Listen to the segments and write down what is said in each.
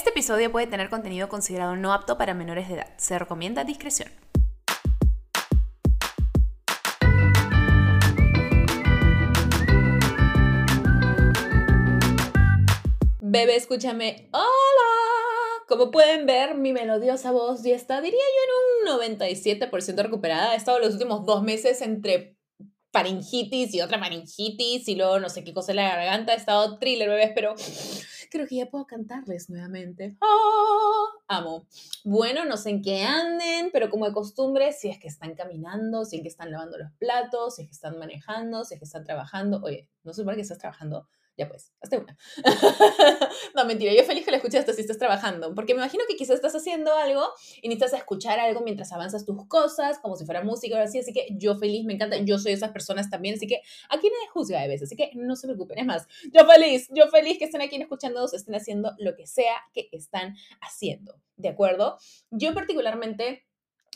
Este episodio puede tener contenido considerado no apto para menores de edad. Se recomienda discreción. Bebé, escúchame. ¡Hola! Como pueden ver, mi melodiosa voz ya está, diría yo, en un 97% recuperada. He estado los últimos dos meses entre faringitis y otra faringitis y luego no sé qué cosa en la garganta. He estado thriller, bebés, pero creo que ya puedo cantarles nuevamente. ¡Ah! Amo. Bueno, no sé en qué anden, pero como de costumbre, si es que están caminando, si es que están lavando los platos, si es que están manejando, si es que están trabajando. Oye, no sé por qué estás trabajando ya pues, hasta una. no, mentira, yo feliz que la escuches hasta si estás trabajando, porque me imagino que quizás estás haciendo algo y necesitas escuchar algo mientras avanzas tus cosas, como si fuera música o así, así que yo feliz, me encanta, yo soy de esas personas también, así que aquí nadie juzga a veces, así que no se preocupen, es más, yo feliz, yo feliz que estén aquí escuchando, estén haciendo lo que sea que están haciendo, ¿de acuerdo? Yo particularmente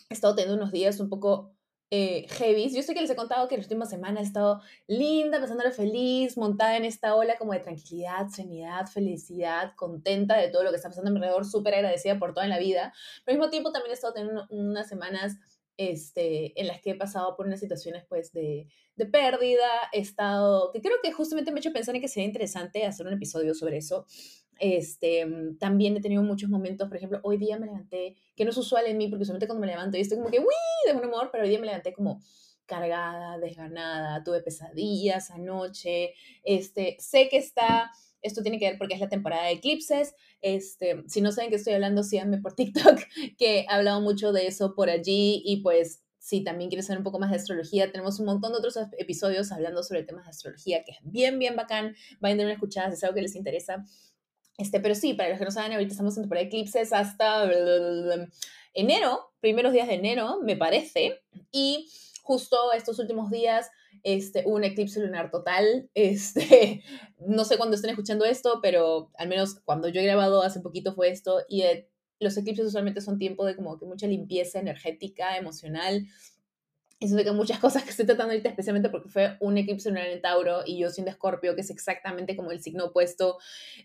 he estado teniendo unos días un poco eh, heavy. Yo sé que les he contado que las últimas semanas he estado linda, pasándole feliz, montada en esta ola como de tranquilidad, serenidad, felicidad, contenta de todo lo que está pasando alrededor, súper agradecida por toda la vida. Pero al mismo tiempo también he estado teniendo unas semanas este, en las que he pasado por unas situaciones pues de, de pérdida, he estado, que creo que justamente me ha hecho pensar en que sería interesante hacer un episodio sobre eso. Este, mm, también he tenido muchos momentos, por ejemplo, hoy día me levanté, que no es usual en mí, porque usualmente cuando me levanto y estoy como que, uy, de buen humor, pero hoy día me levanté como cargada, desganada, tuve pesadillas anoche, este, sé que está, esto tiene que ver porque es la temporada de eclipses, este, si no saben qué estoy hablando, síganme por TikTok, que he hablado mucho de eso por allí y pues si también quieres saber un poco más de astrología, tenemos un montón de otros episodios hablando sobre temas de astrología, que es bien, bien bacán, vayan a dar una escuchada si es algo que les interesa. Este, pero sí, para los que no saben, ahorita estamos en temporada de eclipses hasta enero, primeros días de enero, me parece. Y justo estos últimos días este, un eclipse lunar total. Este, no sé cuándo estén escuchando esto, pero al menos cuando yo he grabado hace poquito fue esto. Y eh, los eclipses usualmente son tiempo de como que mucha limpieza energética, emocional eso que muchas cosas que estoy tratando ahorita, especialmente porque fue un eclipse lunar en Tauro y yo siendo Escorpio, que es exactamente como el signo opuesto,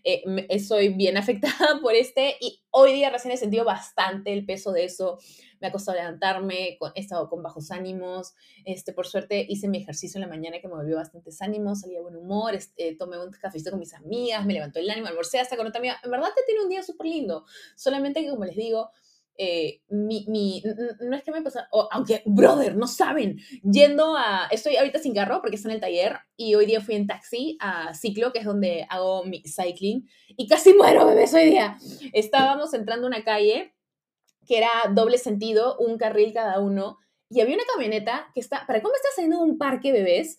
eh, eh, soy bien afectada por este y hoy día recién he sentido bastante el peso de eso. Me ha costado levantarme, he estado con bajos ánimos. Este, por suerte hice mi ejercicio en la mañana que me volvió bastantes ánimos, salí de buen humor, este, tomé un cafecito con mis amigas, me levantó el ánimo, almorcé hasta con otra amiga. En verdad te tiene un día súper lindo. Solamente que, como les digo, eh, mi, mi, no es que me pasa, aunque, brother, no saben, yendo a, estoy ahorita sin carro porque está en el taller y hoy día fui en taxi a Ciclo, que es donde hago mi cycling, y casi muero, bebés, hoy día. Estábamos entrando a una calle que era doble sentido, un carril cada uno, y había una camioneta que está, ¿para cómo estás saliendo de un parque, bebés?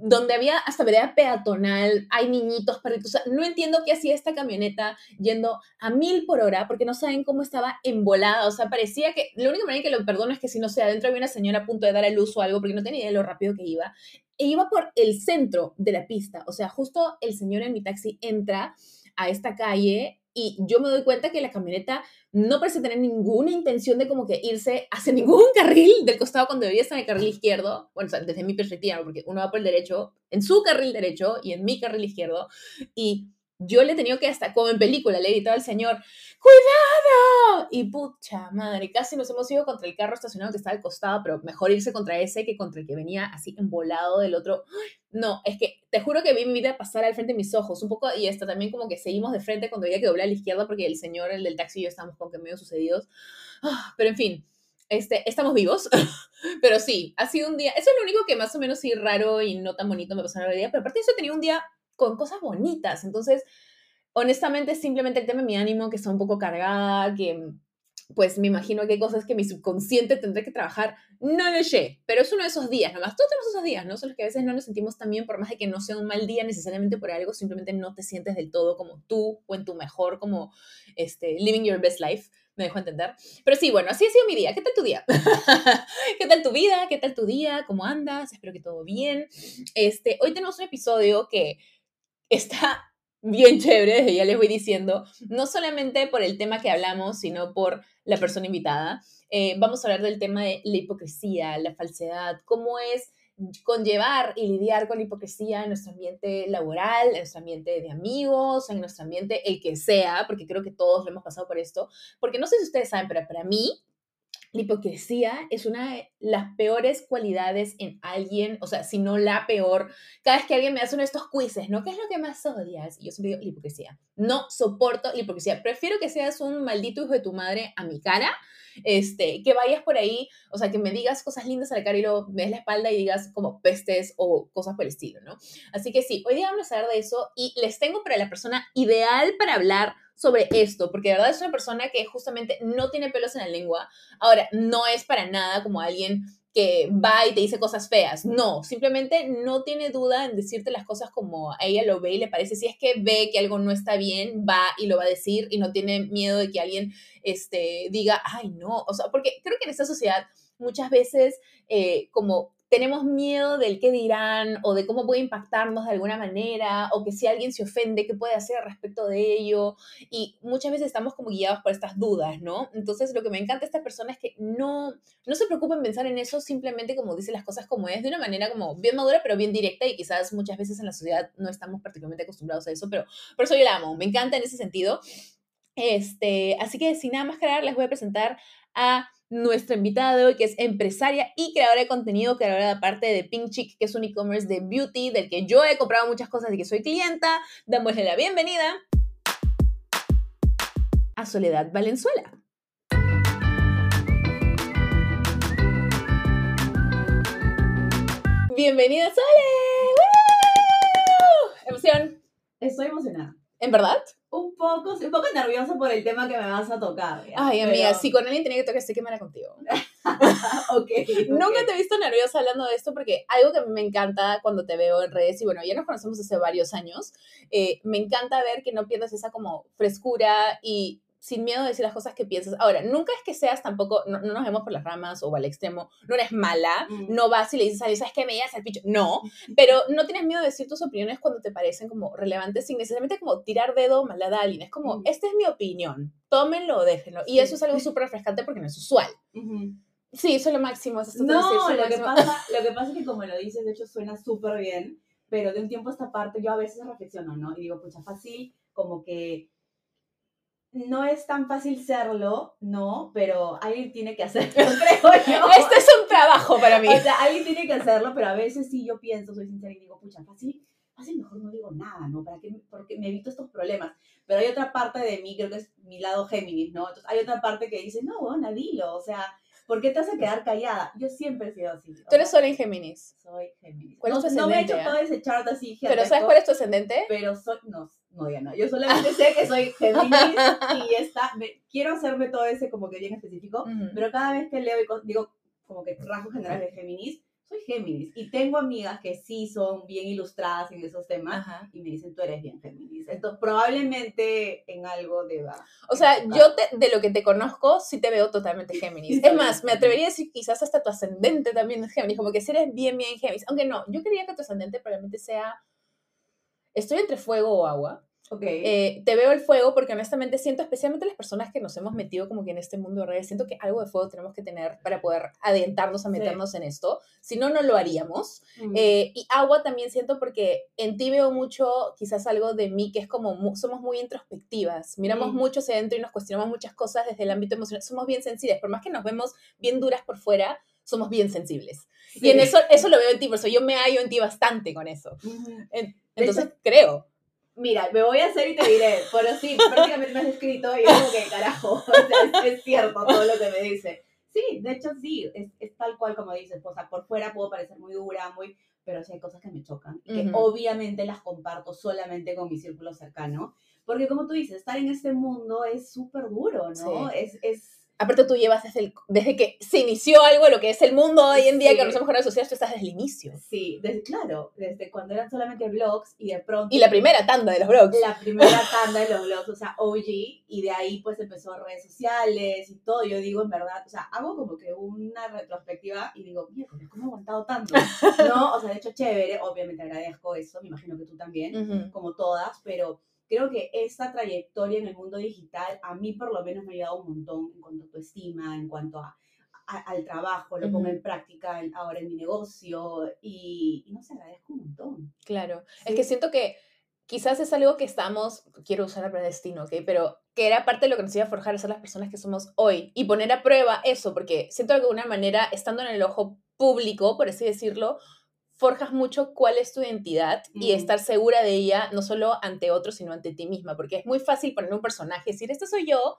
Donde había hasta vereda peatonal, hay niñitos, perritos. no entiendo qué hacía esta camioneta yendo a mil por hora, porque no saben cómo estaba embolada. O sea, parecía que. Lo único manera que lo perdono es que si no sé, adentro había una señora a punto de dar el uso o algo, porque no tenía idea de lo rápido que iba. E iba por el centro de la pista. O sea, justo el señor en mi taxi entra a esta calle y yo me doy cuenta que la camioneta no parece tener ninguna intención de como que irse hacia ningún carril del costado cuando debía estar en el carril izquierdo, bueno, desde mi perspectiva, porque uno va por el derecho, en su carril derecho y en mi carril izquierdo, y yo le he tenido que hasta, como en película, le he gritado al señor, ¡cuidado! Y pucha madre, casi nos hemos ido contra el carro estacionado que estaba al costado, pero mejor irse contra ese que contra el que venía así embolado del otro. No, es que te juro que vi mi vida pasar al frente de mis ojos, un poco, y hasta también como que seguimos de frente cuando había que doblar a la izquierda porque el señor, el del taxi y yo estábamos como que medio sucedidos. Ah, pero en fin, este, estamos vivos, pero sí, ha sido un día, eso es lo único que más o menos sí raro y no tan bonito me pasó en el día, pero aparte de eso he tenido un día con cosas bonitas. Entonces, honestamente, simplemente el tema de mi ánimo, que está un poco cargada, que pues me imagino que hay cosas que mi subconsciente tendré que trabajar, no lo sé, pero es uno de esos días, nomás todos tenemos esos días, ¿no? Son los que a veces no nos sentimos tan bien, por más de que no sea un mal día necesariamente por algo, simplemente no te sientes del todo como tú o en tu mejor, como este, living your best life, me dejo entender. Pero sí, bueno, así ha sido mi día. ¿Qué tal tu día? ¿Qué tal tu vida? ¿Qué tal tu día? ¿Cómo andas? Espero que todo bien. Este, hoy tenemos un episodio que está bien chévere, ya les voy diciendo, no solamente por el tema que hablamos, sino por la persona invitada. Eh, vamos a hablar del tema de la hipocresía, la falsedad, cómo es conllevar y lidiar con la hipocresía en nuestro ambiente laboral, en nuestro ambiente de amigos, en nuestro ambiente el que sea, porque creo que todos lo hemos pasado por esto, porque no sé si ustedes saben, pero para mí la hipocresía es una de las peores cualidades en alguien, o sea, si no la peor. Cada vez que alguien me hace uno de estos quizzes, ¿no? ¿Qué es lo que más odias? Y yo siempre digo, la hipocresía. No soporto la hipocresía. Prefiero que seas un maldito hijo de tu madre a mi cara, este, que vayas por ahí, o sea, que me digas cosas lindas a la cara y luego me la espalda y digas como pestes o cosas por el estilo, ¿no? Así que sí, hoy día vamos a hablar de eso y les tengo para la persona ideal para hablar sobre esto, porque de verdad es una persona que justamente no tiene pelos en la lengua. Ahora, no es para nada como alguien que va y te dice cosas feas. No, simplemente no tiene duda en decirte las cosas como a ella lo ve y le parece. Si es que ve que algo no está bien, va y lo va a decir y no tiene miedo de que alguien este, diga, ay, no. O sea, porque creo que en esta sociedad muchas veces eh, como tenemos miedo del qué dirán o de cómo puede impactarnos de alguna manera o que si alguien se ofende, qué puede hacer respecto de ello. Y muchas veces estamos como guiados por estas dudas, ¿no? Entonces lo que me encanta de esta persona es que no, no se preocupa en pensar en eso, simplemente como dice las cosas como es, de una manera como bien madura, pero bien directa y quizás muchas veces en la sociedad no estamos particularmente acostumbrados a eso, pero por eso yo la amo, me encanta en ese sentido. Este, así que sin nada más crear, les voy a presentar a nuestra invitada de hoy, que es empresaria y creadora de contenido, creadora de parte de Pink Chick, que es un e-commerce de beauty, del que yo he comprado muchas cosas y que soy clienta. Dámosle la bienvenida a Soledad Valenzuela. Bienvenida, Sole. Emoción. Estoy emocionada. ¿En verdad? Un poco, un poco nerviosa por el tema que me vas a tocar. Ay, amiga, si con alguien tenía que tocar, estoy quemada contigo. okay, ok. Nunca te he visto nerviosa hablando de esto porque algo que a mí me encanta cuando te veo en redes, y bueno, ya nos conocemos hace varios años, eh, me encanta ver que no pierdas esa como frescura y sin miedo de decir las cosas que piensas. Ahora, nunca es que seas tampoco, no, nos vemos por las ramas o al extremo, no eres mala, mm. no vas y le dices a alguien, ¿sabes qué? Me llegas al picho. No, pero no tienes miedo de decir tus opiniones cuando te parecen como relevantes sin necesariamente como tirar dedo maldad a alguien. Es como, mm. esta es mi opinión, tómenlo o déjenlo. Y eso es algo súper refrescante porque no es usual. Sí, eso es lo máximo. no, lo, que pasa, lo que pasa es que como lo dices, de hecho suena súper bien, pero de un tiempo a esta parte yo a veces reflexiono, ¿no? Y digo, pucha, fácil como que no es tan fácil serlo, no, pero alguien tiene que hacerlo, creo yo. Este es un trabajo para mí. O sea, alguien tiene que hacerlo, pero a veces sí yo pienso, soy sincera y digo, pucha, fácil, fácil mejor no digo nada, ¿no? ¿Para qué? Porque me evito estos problemas. Pero hay otra parte de mí, creo que es mi lado Géminis, ¿no? Entonces hay otra parte que dice, no, bueno, dilo, o sea, ¿Por qué te a quedar callada? Yo siempre he sido así. Tú eres sola en Géminis. Soy Géminis. ¿Cuál no, es tu no me he hecho todo ese chart así. ¿Pero sabes cuál es tu ascendente? Pero soy, no, no, ya no. Yo solamente sé que soy Géminis y está, quiero hacerme todo ese como que bien específico, pero cada vez que leo y digo como que rasgos generales de Géminis, soy Géminis y tengo amigas que sí son bien ilustradas en esos temas y me dicen, tú eres bien Géminis. Entonces, probablemente en algo deba. O sea, yo de lo que te conozco, sí te veo totalmente Géminis. es más, me atrevería a decir quizás hasta tu ascendente también es Géminis, como que si eres bien, bien Géminis. Aunque no, yo quería que tu ascendente probablemente sea. Estoy entre fuego o agua. Eh, te veo el fuego porque honestamente siento, especialmente las personas que nos hemos metido como que en este mundo de redes, siento que algo de fuego tenemos que tener para poder adentrarnos a meternos en esto. Si no, no lo haríamos. Eh, y agua también siento porque en ti veo mucho quizás algo de mí que es como somos muy introspectivas, miramos mucho hacia adentro y nos cuestionamos muchas cosas desde el ámbito emocional. Somos bien sensibles, por más que nos vemos bien duras por fuera, somos bien sensibles. Y en eso, eso lo veo en ti, por eso yo me hallo en ti bastante con eso. Entonces, creo. Mira, me voy a hacer y te diré, pero sí, prácticamente me has escrito y es como que carajo, es, cierto todo lo que me dice. Sí, de hecho sí, es, es, tal cual como dices, o sea, por fuera puedo parecer muy dura, muy, pero sí hay cosas que me chocan y que obviamente las comparto solamente con mi círculo cercano, porque como tú dices, estar en este mundo es súper duro, ¿no? Es, es aparte tú llevas desde, el, desde que se inició algo, lo que es el mundo hoy en día, que conocemos con redes sociales, tú estás desde el inicio. Sí, desde, claro, desde cuando eran solamente blogs y de pronto... Y la primera tanda de los blogs. La primera tanda de los blogs, o sea, OG, y de ahí pues empezó redes sociales y todo, yo digo en verdad, o sea, hago como que una retrospectiva y digo, mira, ¿cómo he aguantado tanto? No, o sea, de hecho chévere, obviamente agradezco eso, me imagino que tú también, como todas, pero creo que esta trayectoria en el mundo digital a mí por lo menos me ha ayudado un montón en cuanto a tu estima, en cuanto a, al trabajo, lo pongo en práctica ahora en mi negocio y, y no sé, agradezco un montón. Claro. Es Sí. que siento que quizás es algo que estamos, quiero usar la palabra destino, ¿ok? Pero que era parte de lo que nos iba a forjar a ser las personas que somos hoy y poner a prueba eso, porque siento que de alguna manera, estando en el ojo público, por así decirlo, forjas mucho cuál es tu identidad y Mm. estar segura de ella, no solo ante otros, sino ante ti misma, porque es muy fácil poner un personaje y decir, esto soy yo,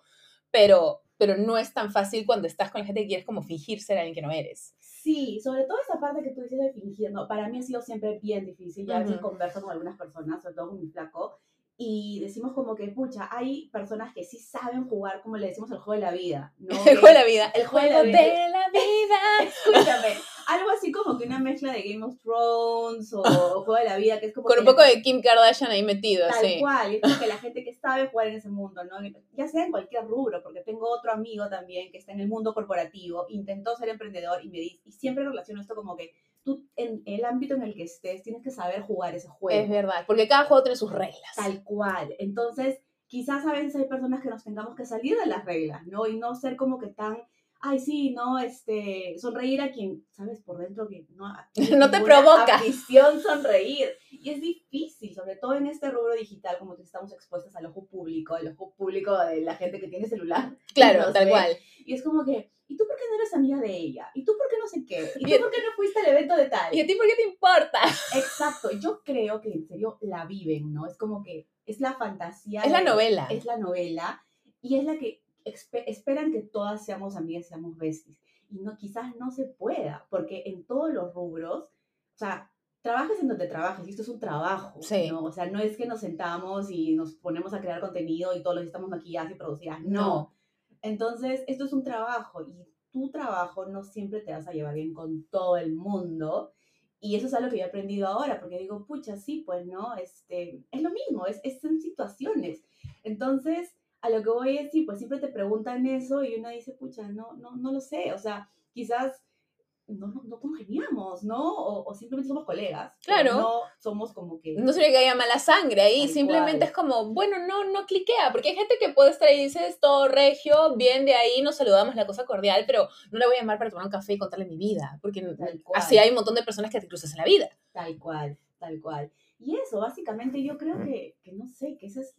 pero, pero no es tan fácil cuando estás con la gente que quieres como fingir ser alguien que no eres. Sí, sobre todo esa parte que tú dices de fingir, ¿no? Para mí ha sido siempre bien difícil. Yo a veces Ujú. converso con algunas personas, sobre todo con mi flaco, y decimos como que, pucha, hay personas que sí saben jugar, como le decimos, el juego de la vida, ¿no? El juego de la vida. El juego juego de de la la vida. Escúchame, algo así como que una mezcla de Game of Thrones o Juego de la Vida, que es como Con un la- poco de Kim Kardashian ahí metido, Tal cual, es como que la gente que sabe jugar en ese mundo, ¿no? Ya sea en cualquier rubro, porque tengo otro amigo también que está en el mundo corporativo, intentó ser emprendedor y me dice, y siempre relaciono esto como que tú en el ámbito en el que estés tienes que saber jugar ese juego. Es verdad, porque cada juego tiene sus reglas. Tal cual. Entonces, quizás a veces hay personas que nos tengamos que salir de las reglas, ¿no? Y no ser como que tan, ay, sí, no, este, sonreír a quien, ¿sabes? Por dentro que no, No te provoca. afición sonreír. Y es difícil, sobre todo en este rubro digital, como que estamos expuestos al ojo público, al ojo público de la gente que tiene celular. Claro, tal cual. Y es como que, ¿y tú por qué no eres amiga de ella? ¿Y tú por qué no sé qué? ¿Y Y- tú por qué no fuiste al evento de tal? ¿Y a ti por qué te importa? Exacto, yo creo que en serio la viven, ¿no? Es como que es la fantasía. Es la novela. Es la novela y es la que esperan que todas seamos amigas, seamos besties. Y no, quizás no se pueda, porque en todos los rubros, o sea, trabajes en donde trabajes, y esto es un trabajo, Sí. ¿no? O sea, no es que nos sentamos y nos ponemos a crear contenido y todos los estamos maquilladas y producidas, no. No. Entonces, esto es un trabajo y tu trabajo no siempre te vas a llevar bien con todo el mundo. Y eso es algo que yo he aprendido ahora, porque digo, pucha, sí, pues, ¿no? Este, es lo mismo, es, es en situaciones. Entonces, a lo que voy es, sí, pues siempre te preguntan eso y uno dice, pucha, no, no, no lo sé. O sea, quizás no, no, no congeniamos, ¿no? O, o simplemente somos colegas. Claro. No somos como que... No sería que haya mala sangre ahí, simplemente cual. es como, bueno, no, no cliquea, porque hay gente que puede estar ahí y dices, todo regio, bien de ahí, nos saludamos, la cosa cordial, pero no le voy a llamar para tomar un café y contarle mi vida, porque así hay un montón de personas que te cruzas en la vida. Tal cual, tal cual. Y eso, básicamente, yo creo que, que no sé, que esa es,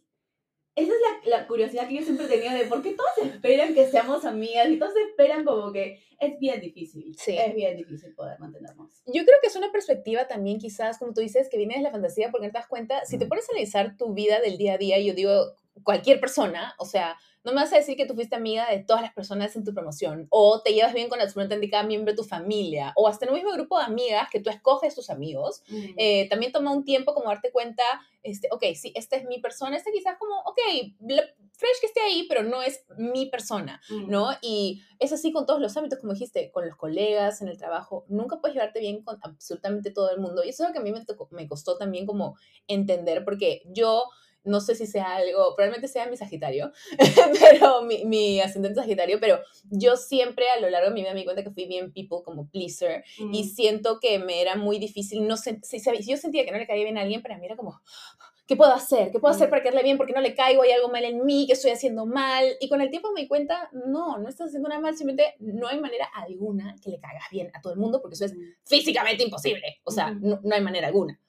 esa es la, la curiosidad que yo siempre tenía de por qué todos esperan que seamos amigas y todos esperan como que es bien difícil. Sí. Es bien difícil poder mantenernos. Yo creo que es una perspectiva también quizás, como tú dices, que viene de la fantasía, porque te das cuenta, si te pones a analizar tu vida del día a día, yo digo, cualquier persona, o sea, no me vas a decir que tú fuiste amiga de todas las personas en tu promoción, o te llevas bien con absolutamente cada miembro de tu familia, o hasta en un mismo grupo de amigas que tú escoges tus amigos, eh, también toma un tiempo como darte cuenta, este, ok, sí, esta es mi persona, esta quizás como, ok, fresh que esté ahí, pero no es mi persona. Mm. ¿no? Y es así con todos los ámbitos, como dijiste, con los colegas, en el trabajo, nunca puedes llevarte bien con absolutamente todo el mundo. Y eso es lo que a mí me, tocó- me costó también como entender, porque yo no sé si sea algo, probablemente sea mi Sagitario, pero mi, mi ascendente Sagitario, pero yo siempre a lo largo de mi vida me di cuenta que fui bien people como pleaser y Mm. siento que me era muy difícil, no sé, si, si yo sentía que no le caía bien a alguien, para mí era como, ¿qué puedo hacer? ¿Qué puedo hacer Mm. para caerle bien? Porque no le caigo, hay algo mal en mí, que estoy haciendo mal. Y con el tiempo me di cuenta, no, no estás haciendo nada mal, simplemente no hay manera alguna que le caigas bien a todo el mundo, porque eso es Mm. físicamente imposible. O sea, no, no hay manera alguna.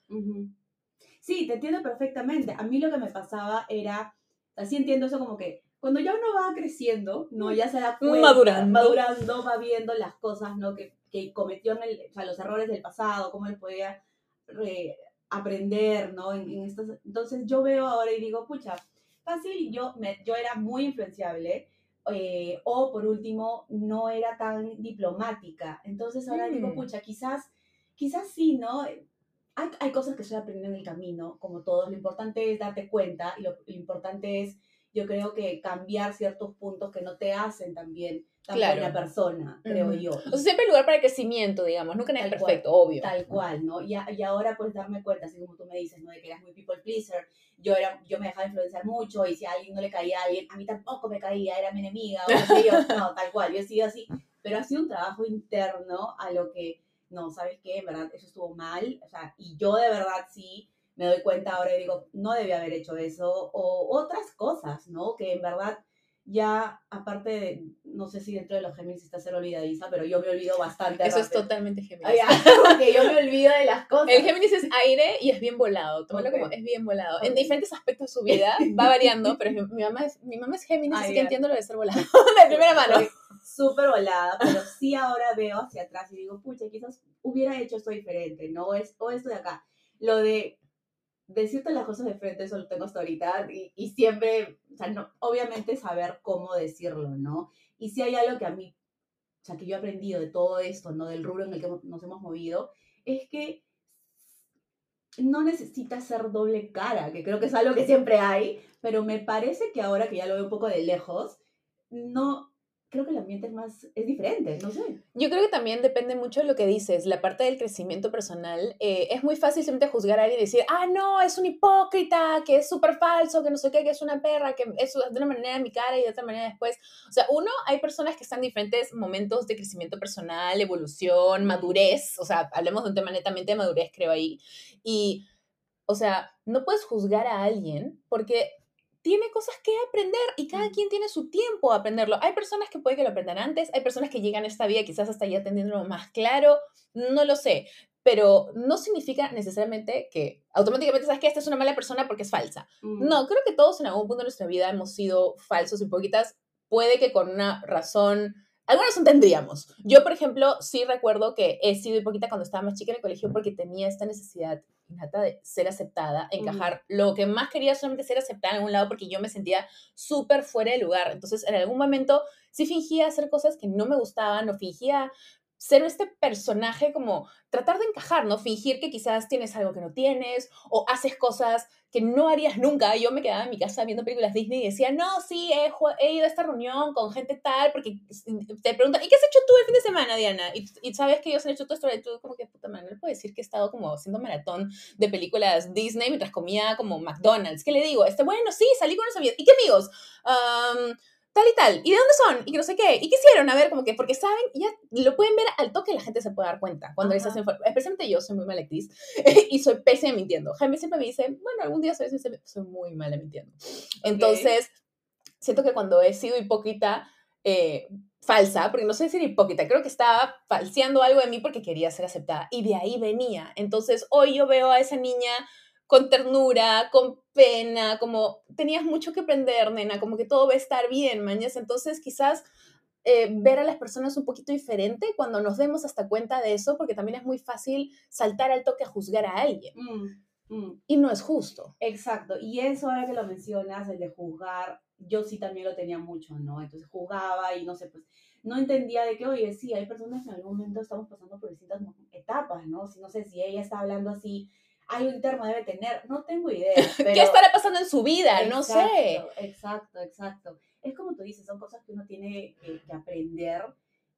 Sí, te entiendo perfectamente. A mí lo que me pasaba era, así entiendo eso como que cuando ya uno va creciendo, ¿no? Ya se da cuenta, Madurando. madurando, va viendo las cosas, ¿no? Que, que cometió en el, o sea, los errores del pasado, cómo les podía re- aprender, ¿no? En, en entonces yo veo ahora y digo, pucha, fácil, yo, me, yo era muy influenciable, eh, o por último, no era tan diplomática. Entonces ahora digo, Mm. pucha, quizás, quizás sí, ¿no? Hay, hay cosas que estoy aprendiendo en el camino, como todos. Lo importante es darte cuenta y lo, lo importante es, yo creo que cambiar ciertos puntos que no te hacen también tan Claro. buena persona, creo Ujú. yo. O sea, siempre hay lugar para el crecimiento, digamos. Nunca es Tal cual, perfecto, obvio. Tal cual, ¿no? Y, a- y ahora pues darme cuenta, así como tú me dices, ¿no? De que eras muy people pleaser, yo, era, yo me dejaba influenciar mucho y si a alguien no le caía a alguien, a mí tampoco me caía, era mi enemiga, o qué sé yo, no, tal cual, yo he sido así, pero ha sido un trabajo interno a lo que, no, ¿sabes qué? En verdad, eso estuvo mal, o sea, y yo de verdad sí me doy cuenta ahora y digo, no debía haber hecho eso, o otras cosas, ¿no? Que en verdad ya, aparte de, no sé si dentro de los Géminis está ser olvidadiza, pero yo me olvido bastante. Eso es rápido. totalmente Géminis. Ah, porque yo me olvido de las cosas. El Géminis es aire y es bien volado. Tómalo como Ok. es bien volado. En Ok. diferentes aspectos de su vida va variando, pero mi mamá es, mi mamá es Géminis, Ah, así que ya. entiendo lo de ser volado. De primera mano. Soy Súper volada, pero sí ahora veo hacia atrás y digo, pucha, quizás hubiera hecho esto diferente, ¿no? Es, o esto de acá. Lo de decirte las cosas de frente, eso lo tengo hasta ahorita y, y siempre, o sea, no, obviamente saber cómo decirlo, ¿no? Y si hay algo que a mí, o sea, que yo he aprendido de todo esto, ¿no? Del rubro en el que nos hemos movido, es que no necesitas ser doble cara, que creo que es algo que siempre hay, pero me parece que ahora que ya lo veo un poco de lejos, no, creo que el ambiente es más, es diferente, no sé. Yo creo que también depende mucho de lo que dices, la parte del crecimiento personal. eh, es muy fácil simplemente juzgar a alguien y decir, ah, no, es un hipócrita, que es súper falso, que no sé qué, que es una perra, que es de una manera en mi cara y de otra manera después. O sea, uno, hay personas que están en diferentes momentos de crecimiento personal, evolución, madurez. O sea, hablemos de un tema netamente de madurez, creo ahí. Y, o sea, no puedes juzgar a alguien porque tiene cosas que aprender y cada quien tiene su tiempo a aprenderlo. Hay personas que puede que lo aprendan antes, hay personas que llegan a esta vida quizás hasta ya teniéndolo más claro, no lo sé, pero no significa necesariamente que automáticamente sabes que esta es una mala persona porque es falsa. Mm. No, creo que todos en algún punto de nuestra vida hemos sido falsos, hipócritas, puede que con una razón, alguna razón tendríamos. Yo, por ejemplo, sí recuerdo que he sido hipócrita cuando estaba más chica en el colegio porque tenía esta necesidad innata de ser aceptada, encajar. Lo que más quería solamente ser aceptada en algún lado porque yo me sentía súper fuera de lugar. Entonces, en algún momento sí fingía hacer cosas que no me gustaban o fingía ser este personaje como tratar de encajar, ¿no? Fingir que quizás tienes algo que no tienes o haces cosas que no harías nunca. Yo me quedaba en mi casa viendo películas Disney y decía, no, sí, he, he ido a esta reunión con gente tal, porque te preguntan, ¿y qué has hecho tú el fin de semana, Diana? Y, y sabes que ellos han hecho todo esto, y tú como que, puta madre, no puedo decir que he estado como haciendo maratón de películas Disney mientras comía como McDonald's. ¿Qué le digo? Este, bueno, sí, salí con unos amigos. ¿Y qué amigos? Am, tal y tal. ¿Y de dónde son? Y que no sé qué. ¿Y qué hicieron? A ver, como que, porque saben, y ya lo pueden ver al toque, la gente se puede dar cuenta cuando les Ajá. hacen, especialmente yo, soy muy mala actriz y soy pésima mintiendo. Jaime siempre me dice, bueno, algún día soy, soy, muy mala mintiendo. Entonces, siento que cuando he sido hipócrita, eh, falsa, porque no sé decir hipócrita, creo que estaba falseando algo de mí porque quería ser aceptada y de ahí venía. Entonces, hoy yo veo a esa niña con ternura, con pena, como tenías mucho que aprender, nena, como que todo va a estar bien, mañas. Entonces, quizás eh, ver a las personas un poquito diferente cuando nos demos hasta cuenta de eso, porque también es muy fácil saltar al toque a juzgar a alguien Mm, mm. y no es justo. Exacto, y eso ahora que lo mencionas, el de juzgar, yo sí también lo tenía mucho, ¿no? Entonces jugaba y no sé, pues no entendía de que, oye, sí, hay personas que en algún momento estamos pasando por distintas etapas, ¿no? Si no sé si ella está hablando así, algo interno debe tener, no tengo idea. Pero... ¿Qué estará pasando en su vida? no sé. Exacto, Exacto, exacto. Es como tú dices, son cosas que uno tiene que, que aprender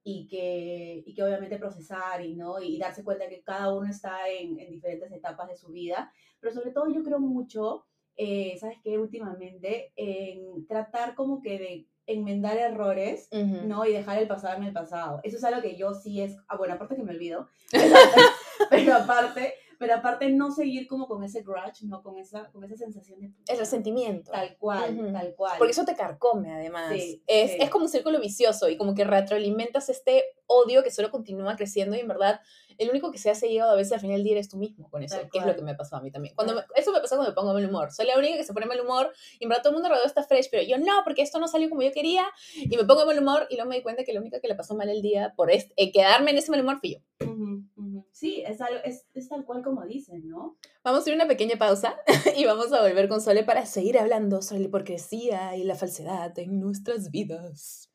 y que, y que obviamente procesar y, ¿no? y darse cuenta que cada uno está en, en diferentes etapas de su vida. Pero sobre todo yo creo mucho, eh, ¿sabes qué? Últimamente, en tratar como que de enmendar errores Ujú. ¿no? Y dejar el pasado en el pasado. Eso es algo que yo sí es, ah, bueno, aparte que me olvido, pero aparte, pero aparte no seguir como con ese grudge, ¿no? Con esa, con esa sensación de... El resentimiento. Tal cual, Ujú. tal cual. Porque eso te carcome además. Sí, es, sí. es como un círculo vicioso y como que retroalimentas este odio que solo continúa creciendo y en verdad el único que se hace llegado a veces al final del día eres tú mismo con eso, Tal que es lo que me pasó a mí también. Cuando me- eso me pasó cuando me pongo mal humor. Soy la única que se pone mal humor y en verdad todo el mundo alrededor está fresh, pero yo no, porque esto no salió como yo quería y me pongo mal humor y luego me di cuenta que la única que le pasó mal el día por este, eh, quedarme en ese mal humor fui yo. Ujú, ujú. Sí, es, algo, es, es tal cual como dicen, ¿no? Vamos a a una pequeña pausa y vamos a volver con Sole para seguir hablando sobre la hipocresía y la falsedad en nuestras vidas.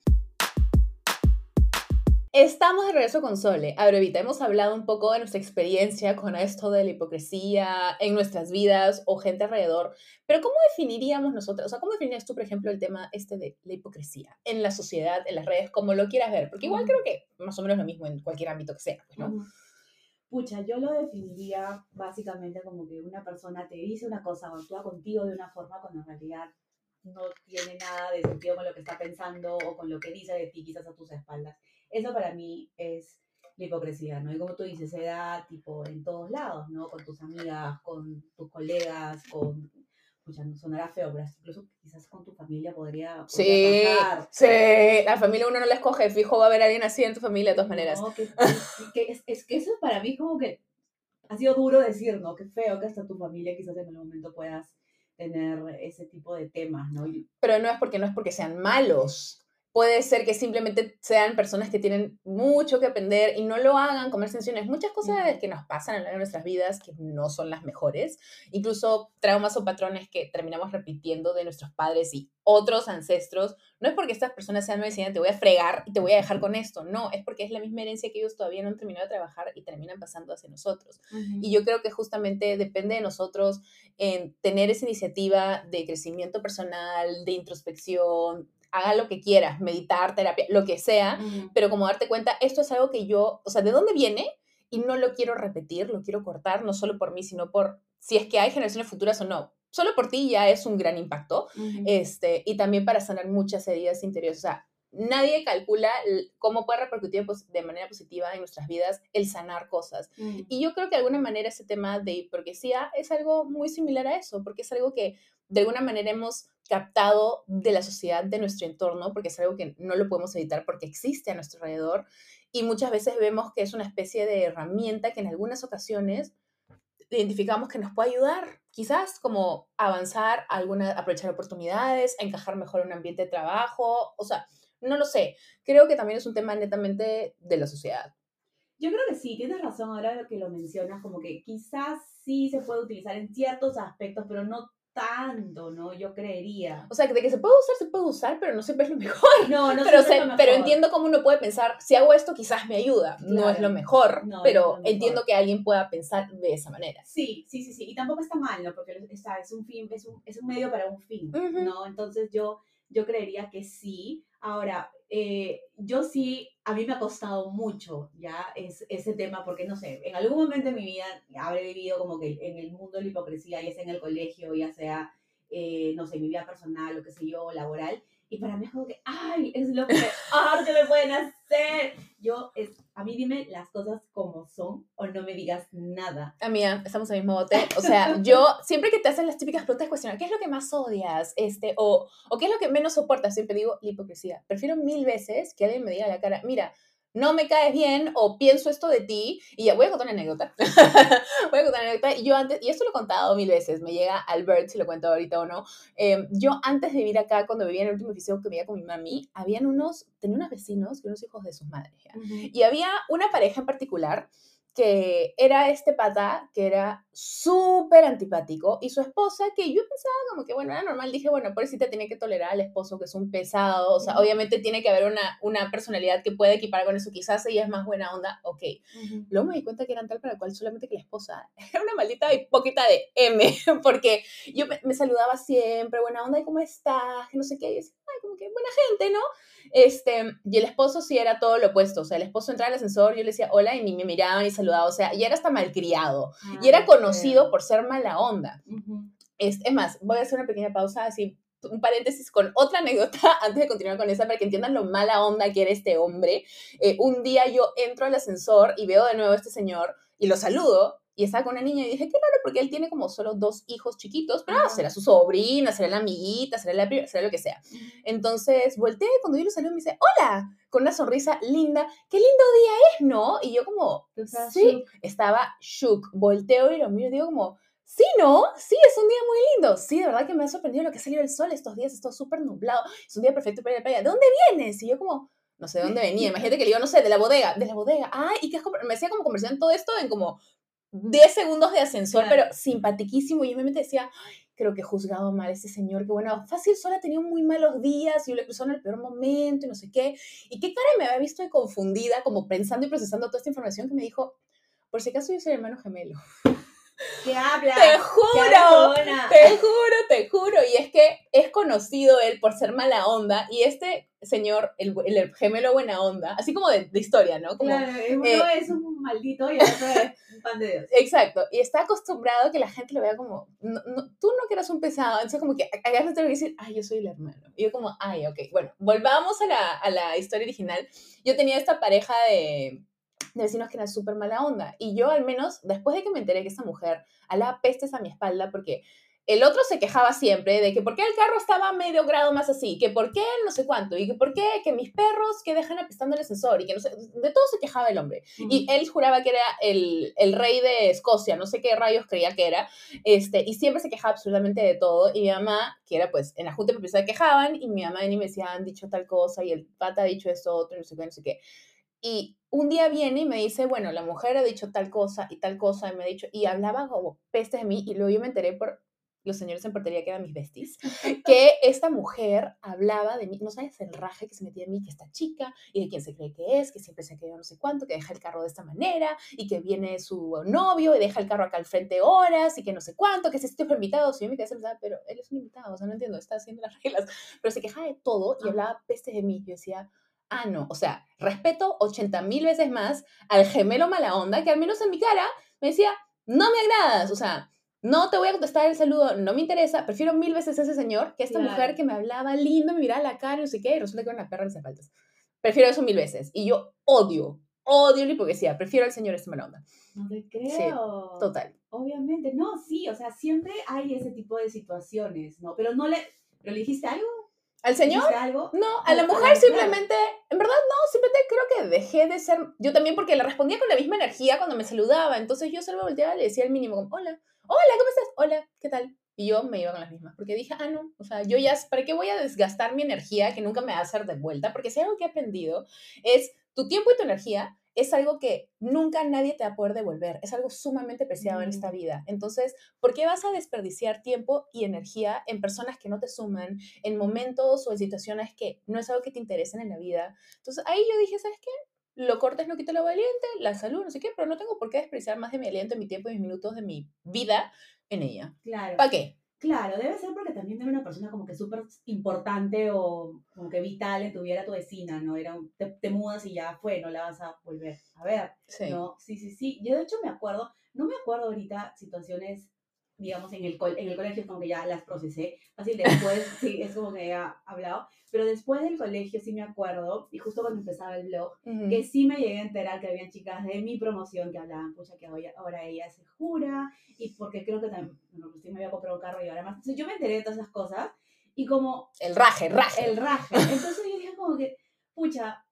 Estamos de regreso con Sole. A brevita, hemos hablado un poco de nuestra experiencia con esto de la hipocresía en nuestras vidas o gente alrededor, pero ¿cómo definiríamos nosotros, o sea, cómo definirías tú, por ejemplo, el tema este de la hipocresía en la sociedad, en las redes, como lo quieras ver? Porque igual creo que más o menos lo mismo en cualquier ámbito que sea, pues, ¿no? Ujú. Pucha, yo lo definiría básicamente como que una persona te dice una cosa o actúa contigo de una forma cuando en realidad no tiene nada de sentido con lo que está pensando o con lo que dice de ti quizás a tus espaldas. Eso para mí es la hipocresía, ¿no? Y como tú dices, se da tipo en todos lados, ¿no? Con tus amigas, con tus colegas, con escuchando, sonará feo, pero incluso quizás con tu familia podría, podría Sí, pasar. sí, la familia uno no la escoge, fijo va a haber alguien así en tu familia de todas maneras. No, que, que es, es que eso para mí como que ha sido duro decir, ¿no? Qué feo que hasta tu familia quizás en algún momento puedas tener ese tipo de temas, ¿no? Pero no es porque no es porque sean malos. Puede ser que simplemente sean personas que tienen mucho que aprender y no lo hagan con malas intenciones. Muchas cosas que nos pasan a lo largo de nuestras vidas que no son las mejores. Incluso traumas o patrones que terminamos repitiendo de nuestros padres y otros ancestros. No es porque estas personas sean medicina, te voy a fregar y te voy a dejar con esto. No, es porque es la misma herencia que ellos todavía no han terminado de trabajar y terminan pasando hacia nosotros. Y yo creo que justamente depende de nosotros en tener esa iniciativa de crecimiento personal, de introspección, haga lo que quieras, meditar, terapia, lo que sea, pero como darte cuenta, esto es algo que yo, o sea, ¿de dónde viene? Y no lo quiero repetir, lo quiero cortar, no solo por mí, sino por si es que hay generaciones futuras o no. Solo por ti ya es un gran impacto, este, y también para sanar muchas heridas interiores. O sea, nadie calcula cómo puede repercutir pos- de manera positiva en nuestras vidas el sanar cosas. Ujú. Y yo creo que de alguna manera ese tema de hipocrisia es algo muy similar a eso, porque es algo que de alguna manera hemos captado de la sociedad, de nuestro entorno, porque es algo que no lo podemos evitar porque existe a nuestro alrededor. Y muchas veces vemos que es una especie de herramienta que en algunas ocasiones identificamos que nos puede ayudar, quizás como avanzar, alguna, aprovechar oportunidades, encajar mejor en un ambiente de trabajo, o sea, no lo sé. Creo que también es un tema netamente de la sociedad. Yo creo que sí, tienes razón ahora que lo mencionas, como que quizás sí se puede utilizar en ciertos aspectos, pero no tanto, ¿no? Yo creería. O sea, de que se puede usar, se puede usar, pero no siempre es lo mejor. No, no pero, siempre se- es lo pero mejor. entiendo cómo uno puede pensar, si hago esto quizás me ayuda. No es lo mejor, No, pero es lo mejor. entiendo que alguien pueda pensar de esa manera. Sí, sí, sí, sí. Y tampoco está mal, ¿no? Porque está, es, un fin, es, un, es un medio para un fin. ¿no? Entonces yo, yo creería que sí. Ahora, eh, yo sí, a mí me ha costado mucho ya es, ese tema, porque no sé, en algún momento de mi vida habré vivido como que en el mundo de la hipocresía, ya sea en el colegio, ya sea, eh, no sé, mi vida personal, o qué sé yo, laboral. Y para mí es como que, ay, es lo peor que me pueden hacer. Yo, es, a mí dime las cosas como son o no me digas nada. Amiga, estamos en el mismo bote. O sea, yo, siempre que te hacen las típicas preguntas, cuestionar, ¿qué es lo que más odias? Este, o, o ¿qué es lo que menos soportas? Siempre digo, la hipocresía. Prefiero mil veces que alguien me diga la cara, mira, no me caes bien o pienso esto de ti. Y ya, voy a contar una anécdota. voy a contar una anécdota. Y yo antes, y esto lo he contado mil veces, me llega Albert, si lo cuento ahorita o no. Eh, yo antes de vivir acá, cuando vivía en el último edificio que vivía con mi mami, habían unos, tenía unos vecinos, que unos hijos de sus madres. ¿ya? Y había una pareja en particular que era este pata que era súper antipático y su esposa que yo pensaba como que bueno, era normal, dije bueno, pobrecita tiene que tolerar al esposo que es un pesado, o sea, obviamente tiene que haber una, una personalidad que pueda equipar con eso, quizás ella es más buena onda, ok. Luego me di cuenta que eran tal para cual solamente que la esposa era una maldita hipócrita de M, porque yo me, me saludaba siempre, buena onda, ¿y cómo estás? Que no sé qué, y decía, ay, como que buena gente, ¿no? Este, y el esposo sí era todo lo opuesto, o sea, el esposo entraba al ascensor, yo le decía hola y ni me miraban ni saludaba, o sea, ya era hasta malcriado, y era conocido por ser mala onda. Es, es más, voy a hacer una pequeña pausa, así, un paréntesis con otra anécdota antes de continuar con esa para que entiendan lo mala onda que era este hombre. Eh, un día yo entro al ascensor y veo de nuevo a este señor y lo saludo y estaba con una niña y dije, qué raro, porque él tiene como solo dos hijos chiquitos, pero ah, será su sobrina, será la amiguita, será, la, pri- será lo que sea. Entonces volteé cuando yo lo saludo me dice, hola, con una sonrisa linda, qué lindo día es, ¿no? Y yo como, sí, estaba shook, volteo y lo miro y digo como, sí, ¿no? Sí, es un día muy lindo. Sí, de verdad que me ha sorprendido lo que ha salido el sol estos días, está súper nublado, es un día perfecto para ir a la playa. ¿De dónde vienes? Y yo como, no sé de dónde venía, imagínate que le digo, no sé, de la bodega, de la bodega. Ay, ¿y qué has comprado? Me hacía como conversación todo esto en como 10 segundos de ascensor, Claro. pero simpatiquísimo. Y yo mente decía, "Ay, creo que he juzgado mal a ese señor, que bueno, fácil, solo ha tenido muy malos días y yo le cruzó en el peor momento y no sé qué. Y qué cara me había visto de confundida, como pensando y procesando toda esta información que me dijo, por si acaso yo soy hermano gemelo. ¿Qué habla? Te ¡Qué juro, te juro, te juro. Y es que es conocido él por ser mala onda y este señor, el, el gemelo buena onda, así como de, de historia, ¿no? Como, Claro, uno eh, es un maldito y el otro es un pan de Dios. Exacto, y está acostumbrado a que la gente lo vea como, no, no, tú no que eras un pesado, entonces como que acá te tengo que decir, ay, yo soy el hermano. Y yo como, ay, ok, bueno, volvamos a la, a la historia original. Yo tenía esta pareja de, de vecinos que eran súper mala onda, y yo al menos, después de que me enteré que esa mujer alaba pestes a mi espalda, porque el otro se quejaba siempre de que por qué el carro estaba medio grado más así, que por qué no sé cuánto, y que por qué que mis perros que dejan apestando el ascensor, y que no sé, de todo se quejaba el hombre. Y él juraba que era el, el, rey de Escocia, no sé qué rayos creía que era, este, y siempre se quejaba absolutamente de todo, y mi mamá, que era pues, en la junta de se quejaban, y mi mamá venía y me decía, han dicho tal cosa, y el pata ha dicho esto, otro, no sé qué, no sé qué. Y un día viene y me dice, bueno, la mujer ha dicho tal cosa y tal cosa, y me ha dicho, y hablaba como peste de mí, y luego yo me enteré por los señores en portería que eran mis besties, que esta mujer hablaba de mí, no sabes el raje que se metía en mí, que esta chica, y de quién se cree que es, que siempre se queda no sé cuánto, que deja el carro de esta manera, y que viene su novio y deja el carro acá al frente horas, y que no sé cuánto, que se estoy invitado, si yo me quedé pensar, pero él es un invitado, o sea, no entiendo, está haciendo las reglas, pero se quejaba de todo y hablaba peste de mí, yo decía, ah, no, o sea, respeto 80 mil veces más al gemelo mala onda, que al menos en mi cara me decía, no me agradas, o sea, no te voy a contestar el saludo, no me interesa, prefiero mil veces a ese señor que a esta mujer que me hablaba lindo, me miraba la cara, no sé qué, y resulta que era una perra en faltas. Prefiero eso mil veces. Y yo odio, odio la hipocresía, prefiero al señor este onda. No te creo. total. Obviamente, no, sí, o sea, siempre hay ese tipo de situaciones, ¿no? Pero no le, ¿pero le dijiste algo? ¿Al señor? Algo? No, a la mujer simplemente, en verdad no, simplemente creo que dejé de ser, yo también porque le respondía con la misma energía cuando me saludaba, entonces yo solo volteaba y le decía el mínimo como, hola, hola, ¿cómo estás? Hola, ¿qué tal? Y yo me iba con las mismas, porque dije, ah, no, o sea, yo ya, ¿para qué voy a desgastar mi energía que nunca me va a hacer de vuelta? Porque si algo que he aprendido es tu tiempo y tu energía es algo que nunca nadie te va a poder devolver, es algo sumamente preciado en esta mm. vida. Entonces, ¿por qué vas a desperdiciar tiempo y energía en personas que no te suman, en momentos o en situaciones que no es algo que te interesen en la vida? Entonces, ahí yo dije, ¿sabes qué? Lo cortes no quita lo valiente, la salud, no sé qué, pero no tengo por qué despreciar más de mi aliento, mi tiempo y mis minutos de mi vida en ella. Claro. ¿Para qué? Claro, debe ser porque también era una persona como que súper importante o como que vital en tu vida tu vecina, ¿no? Era te, mudas y ya fue, no la vas a volver a ver. Sí. ¿no? Sí, sí, sí. Yo de hecho me acuerdo, no me acuerdo ahorita situaciones digamos, en el, en el colegio es como que ya las procesé. Así después, sí, es como que ya hablado. Pero después del colegio sí me acuerdo, y justo cuando empezaba el blog, que sí me llegué a enterar que había chicas de mi promoción que hablaban, pucha, que ahora ella se jura, y porque creo que también, bueno, pues sí me había comprado un carro y ahora más. Entonces yo me enteré de todas esas cosas, y como... El raje, raje. El raje. Entonces yo dije como que, pucha,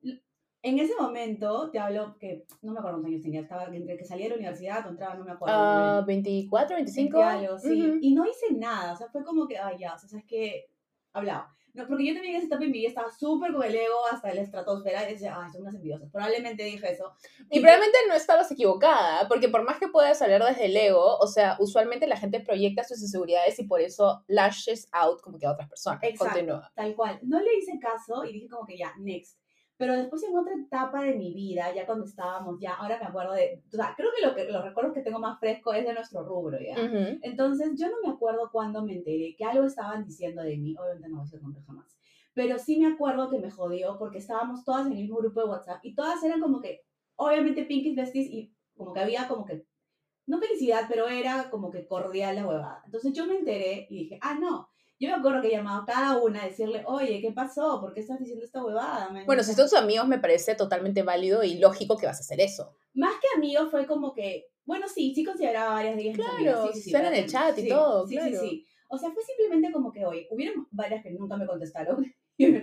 en ese momento, te hablo que no me acuerdo cuántos años tenía, estaba entre que salía de la universidad o entraba, no me acuerdo. Uh, 24, 25. sí. Y no hice nada, o sea, fue como que, ay, ya, o sea, es que hablaba. No, porque yo también en esa etapa en mi vida estaba súper con el ego hasta la estratosfera y decía, ay, son unas envidiosas. Probablemente dije eso. Y, probablemente no estabas equivocada, porque por más que puedas salir desde el ego, o sea, usualmente la gente proyecta sus inseguridades y por eso lashes out como que a otras personas. Exacto, tal cual. No le hice caso y dije como que ya, next. Pero después en otra etapa de mi vida, ya cuando estábamos, ya ahora me acuerdo de, o sea, creo que, lo que los recuerdos que tengo más fresco es de nuestro rubro, ¿ya? Entonces yo no me acuerdo cuando me enteré que algo estaban diciendo de mí, obviamente no voy a ser nombre jamás, pero sí me acuerdo que me jodió porque estábamos todas en el mismo grupo de WhatsApp y todas eran como que, obviamente Pinky Besties y como que había como que, no felicidad, pero era como que cordial la huevada. Entonces yo me enteré y dije, ah, no, yo me acuerdo que llamaba a cada una a decirle, oye, ¿qué pasó? ¿Por qué estás diciendo esta huevada? Bueno, si son tus amigos, me parece totalmente válido y lógico que vas a hacer eso. Más que amigos, fue como que, bueno, sí, sí consideraba varias de ellas. Claro, sí, sí, en el chat y todo. Sí, sí, sí. O sea, fue simplemente como que, oye, hubieron varias que nunca me contestaron.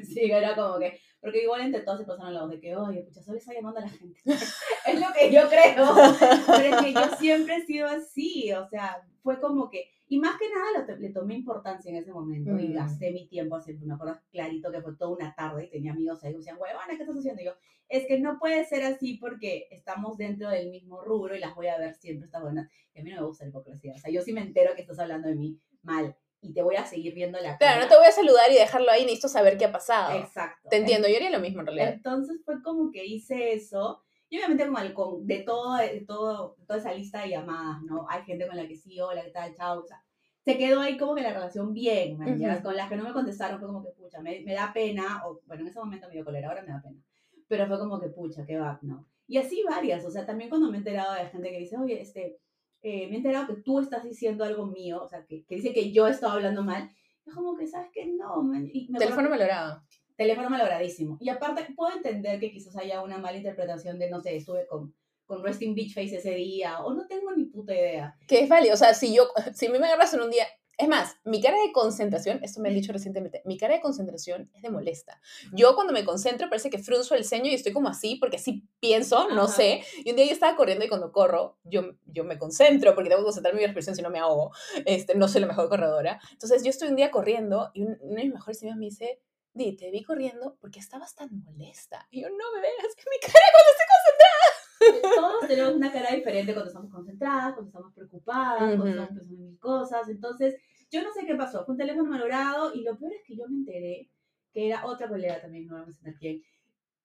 Sí, era como que, porque igual entre todos se pasaron la voz de que, oye, pucha, solo está llamando a la gente. es lo que yo creo. Pero es que yo siempre he sido así, o sea, fue como que, y más que nada lo, le tomé importancia en ese momento y mm. gasté mi tiempo, así, me acuerdo clarito que fue toda una tarde y tenía amigos ahí que me decían, huevona, ¿qué estás haciendo? Y yo, es que no puede ser así porque estamos dentro del mismo rubro y las voy a ver siempre estas buenas. Y a mí no me gusta la hipocresía. O sea, yo sí me entero que estás hablando de mí mal y te voy a seguir viendo la cara. Claro, no te voy a saludar y dejarlo ahí, necesito saber qué ha pasado. Exacto. Te entiendo, yo haría lo mismo en realidad. Entonces fue como que hice eso y obviamente con, de, todo, de todo, toda esa lista de llamadas, ¿no? Hay gente con la que sí, hola, ¿qué tal? Chao. O sea, se quedó ahí como que la relación bien, ¿me Con las que no me contestaron fue como que, pucha, me, me, da pena, o bueno, en ese momento me dio cólera, ahora me da pena. Pero fue como que, pucha, qué va, ¿no? Y así varias, o sea, también cuando me he enterado de gente que dice, oye, este, eh, me he enterado que tú estás diciendo algo mío, o sea, que, que dice que yo estaba hablando mal, es como que, ¿sabes qué? No, man. Y Teléfono malogrado teléfono malogradísimo. Y aparte, puedo entender que quizás haya una mala interpretación de, no sé, estuve con, con Resting Beach Face ese día, o no tengo ni puta idea. Que es válido, o sea, si yo, si a mí me agarras en un día, Es más, mi cara de concentración, esto me han dicho recientemente, mi cara de concentración es de molesta. Yo cuando me concentro parece que frunzo el ceño y estoy como así, porque así pienso, no Ajá. sé. Y un día yo estaba corriendo y cuando corro, yo, yo me concentro porque tengo que concentrar mi respiración si no me ahogo. Este, no soy la mejor corredora. Entonces yo estoy un día corriendo y un- uno de mis mejores amigos me dice, Di, te vi corriendo porque estabas tan molesta. Y yo, no me veas, que mi cara cuando estoy Todos tenemos una cara diferente cuando estamos concentradas, cuando estamos preocupadas, cuando estamos pensando en mil cosas. Entonces, yo no sé qué pasó. Fue un teléfono malogrado y lo peor es que yo me enteré que era otra colega también, no vamos a mencionar quién.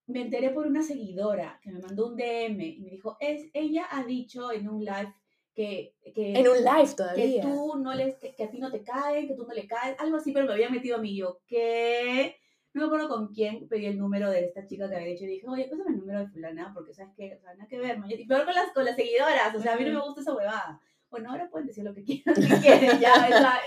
Me enteré por una seguidora que me mandó un DM y me dijo, es, ella ha dicho en un live que, que, En un live que todavía. tú no les, que, que a ti no te caen, que tú no le caes, algo así, pero me había metido a mí yo, que no me acuerdo con quién pedí el número de esta chica que había dicho y dije, oye, pásame el número de fulana, porque sabes que, o sea, nada que ver, man. y peor con las, con las seguidoras, o sea, a mí no me gusta esa huevada. Bueno, ahora pueden decir lo que quieran, si quieren, ya, esa-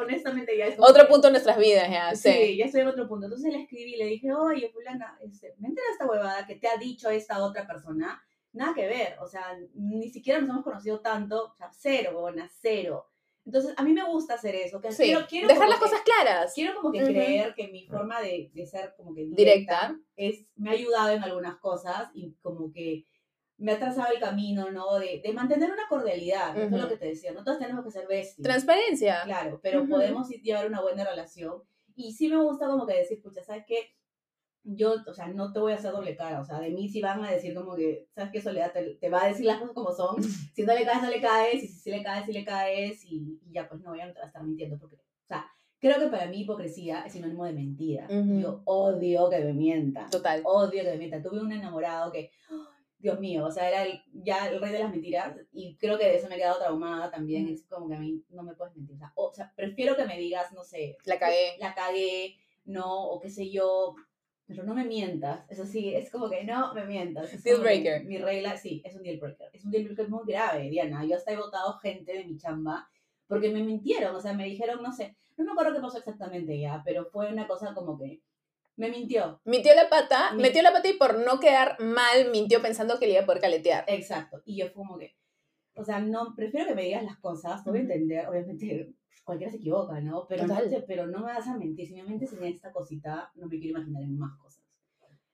honestamente ya es Otro que- punto en nuestras vidas, ya, Sí, sí. ya estoy en otro punto. Entonces le escribí y le dije, oye, fulana, este, me entera esta huevada que te ha dicho esta otra persona. Nada que ver, o sea, ni siquiera nos hemos conocido tanto, o sea, cero, huevona, cero. Entonces, a mí me gusta hacer eso, que Sí, quiero, quiero dejar las que- cosas claras. Quiero como que Ujú. creer que mi forma de, de ser como que directa, Directa. es, me ha ayudado en algunas cosas y como que me ha trazado el camino, ¿no? De, de mantener una cordialidad, que eso es lo que te decía, no todos tenemos que ser besties. Transparencia. Claro, pero Ujú. podemos llevar una buena relación. Y sí me gusta como que decir, pucha, ¿sabes qué? Yo, o sea, no te voy a hacer doble cara. O sea, de mí sí van a decir como que, ¿sabes qué? Soledad te, te va a decir las cosas como son. Si no le caes, no le caes. Y si sí le caes, sí le caes. Y, y ya, pues no, ya no te vas a estar mintiendo. Porque, o sea, creo que para mí hipocresía es sinónimo de mentira. Yo odio que me mientan. Total. Odio que me mientan. Tuve un enamorado que. Dios mío, o sea, era el, ya el rey de las mentiras y creo que de eso me he quedado traumada también. Es como que a mí no me puedes mentir. O sea, o sea, prefiero que me digas, no sé, La cagué. la cagué, no, o qué sé yo, pero no me mientas. Eso sí, es como que no me mientas. Es Deal breaker. Mi regla, sí, es un deal breaker. Es un deal breaker muy grave, Diana. Yo hasta he votado gente de mi chamba porque me mintieron, o sea, me dijeron, no sé, no me acuerdo qué pasó exactamente ya, pero fue una cosa como que me mintió. Mintió la pata, Mi- metió la pata y por no quedar mal, mintió pensando que le iba a poder caletear. Exacto. Y yo fue como que, o sea, no, prefiero que me digas las cosas, te voy a entender, obviamente cualquiera se equivoca, ¿no? Pero no, pero no me vas a mentir, si me mientes en esta cosita, no me quiero imaginar en más cosas.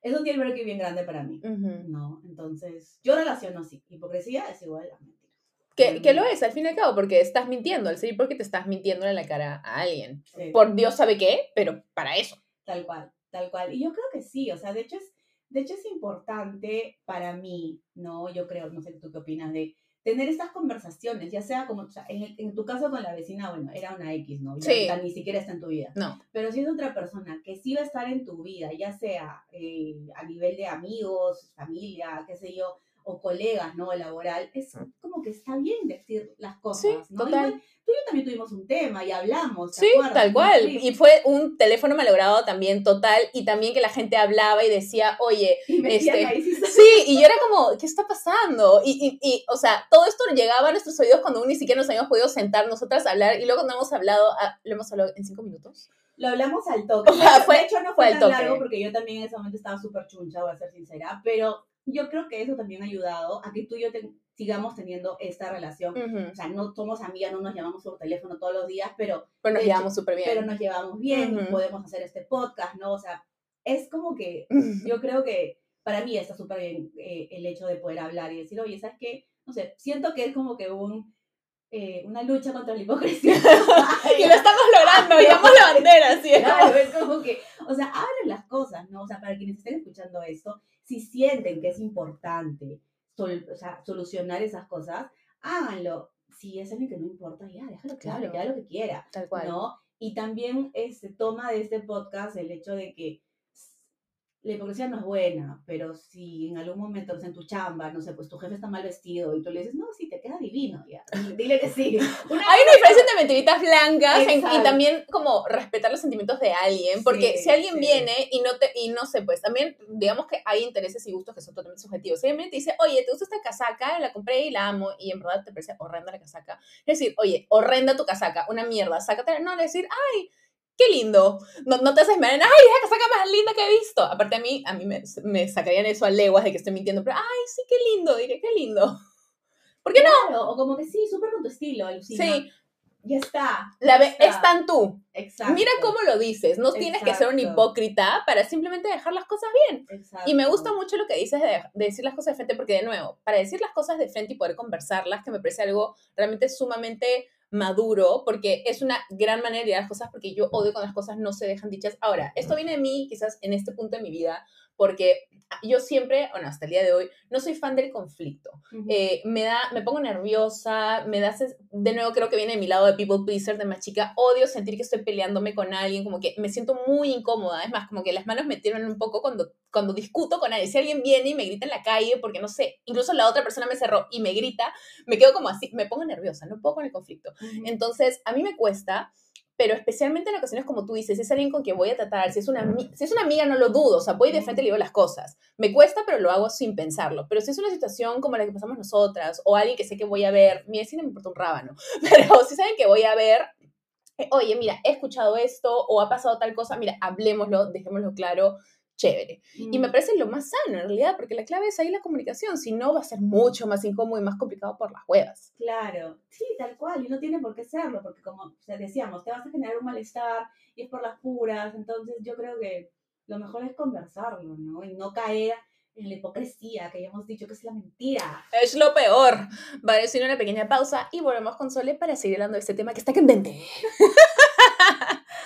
Es un deal breaker bien grande para mí, Ujú. ¿no? Entonces, yo relaciono así, hipocresía es igual a mentira. Que, que lo es, al fin y al cabo, porque estás mintiendo, al ser porque te estás mintiendo en la cara a alguien. Sí, Por Dios sabe qué, pero para eso. Tal cual, tal cual. Y yo creo que sí, o sea, de hecho es, de hecho es importante para mí, ¿no? Yo creo, no sé tú qué opinas de tener estas conversaciones, ya sea como, o sea, en, el- en tu caso con la vecina, bueno, era una X, ¿no? Ya Sí. ni siquiera está en tu vida. No. Pero si es otra persona que sí va a estar en tu vida, ya sea eh, a nivel de amigos, familia, qué sé yo, o colegas, ¿no? Laboral, es como que está bien decir las cosas, Sí, ¿no? total. Igual, tú y yo también tuvimos un tema y hablamos, ¿te Sí, acuerdas? tal cual. clip. Y fue un teléfono malogrado también total y también que la gente hablaba y decía, oye, Y metían este, ahí, sí, sí, y yo era como, ¿qué está pasando? Y, y, y, o sea, todo esto llegaba a nuestros oídos cuando aún ni siquiera nos habíamos podido sentar nosotras a hablar y luego no hemos hablado, ah, lo hemos hablado en cinco minutos. Lo hablamos al toque. O sea, fue- de hecho, no fue fue, al tan toque. largo porque yo también en ese momento estaba súper chuncha, voy a ser sincera. Pero yo creo que eso también ha ayudado a que tú y yo te- sigamos teniendo esta relación. O sea, no somos amigas, no nos llamamos por teléfono todos los días, pero, Pero nos llevamos súper bien. pero nos llevamos bien, podemos hacer este podcast, ¿no? O sea, es como que yo creo que para mí está súper bien eh, el hecho de poder hablar y decir, oye, ¿sabes qué? No sé, siento que es como que un, eh, una lucha contra la hipocresía. y lo estamos logrando, llevamos la bandera, ¿sí? Claro, es como que, o sea, abren las cosas, ¿no? O sea, para quienes estén escuchando esto, si sienten que es importante sol- o sea, solucionar esas cosas, háganlo. Si es alguien que no importa, ya, déjalo que hable, Claro. que haga lo que quiera, Tal cual. ¿no? Y también este, toma de este podcast el hecho de que la hipocresía no es buena, pero si en algún momento, o sea, en tu chamba, no sé, pues tu jefe está mal vestido y tú le dices, no, sí, te queda divino, ya, dile que sí. Una Hay una diferencia entre mentiritas blancas en- y también como respetar los sentimientos de alguien, porque Sí, si alguien sí. viene y no te y no sé, pues también digamos que hay intereses y gustos que son totalmente subjetivos. Si alguien te dice, "Oye, ¿te gusta esta casaca? La compré y la amo" y en verdad te parece horrenda la casaca. Es decir, "Oye, horrenda tu casaca, una mierda, sácatela." No, decir, "Ay, qué lindo." No, no te haces mal, "Ay, es la casaca más linda que he visto." Aparte a mí a mí me, me sacarían eso a leguas de que estoy mintiendo, pero "Ay, sí, qué lindo." Diré, "Qué lindo." ¿Por qué no? Claro, o como que sí, súper con tu estilo, alucina. Sí. Ya está. La ya ve, está. es tan tú. Exacto. Mira cómo lo dices. No tienes que ser un hipócrita para simplemente dejar las cosas bien. Exacto. Y me gusta mucho lo que dices de, de decir las cosas de frente, porque de nuevo, para decir las cosas de frente y poder conversarlas, que me parece algo realmente sumamente maduro, porque es una gran manera de las cosas, porque yo odio cuando las cosas no se dejan dichas. Ahora, esto viene de mí, quizás en este punto de mi vida, porque yo siempre, bueno, hasta el día de hoy, no soy fan del conflicto. Ujú. Eh, me da, me pongo nerviosa, me da, de nuevo creo que viene de mi lado de people pleaser, de más chica, odio sentir que estoy peleándome con alguien, como que me siento muy incómoda, es más, como que las manos me tiran un poco cuando, cuando discuto con alguien, si alguien viene y me grita en la calle, porque no sé, incluso la otra persona me cerró y me grita, me quedo como así, me pongo nerviosa, no puedo con el conflicto. Ujú. Entonces, a mí me cuesta, pero especialmente en ocasiones como tú dices, es alguien con quien voy a tratar, si es una, si es una amiga, no lo dudo, o sea, voy de frente y le digo las cosas. Me cuesta, pero lo hago sin pensarlo. Pero si es una situación como la que pasamos nosotras, o alguien que sé que voy a ver, mi vecino me importa un rábano, pero si saben que voy a ver, eh, oye, mira, he escuchado esto, o ha pasado tal cosa, mira, hablemoslo, dejémoslo claro, chévere. Y me Mm. parece lo más sano en realidad, porque la clave es ahí la comunicación, si no va a ser mucho más incómodo y más complicado por las huevas. Claro, sí, tal cual, y no tiene por qué serlo, porque como decíamos, te vas a generar un malestar y es por las puras, entonces yo creo que lo mejor es conversarlo, ¿no? Y no caer en la hipocresía, que ya hemos dicho que es la mentira. Es lo peor. Vale, decir una pequeña pausa y volvemos con Sole para seguir hablando de este tema que está candente.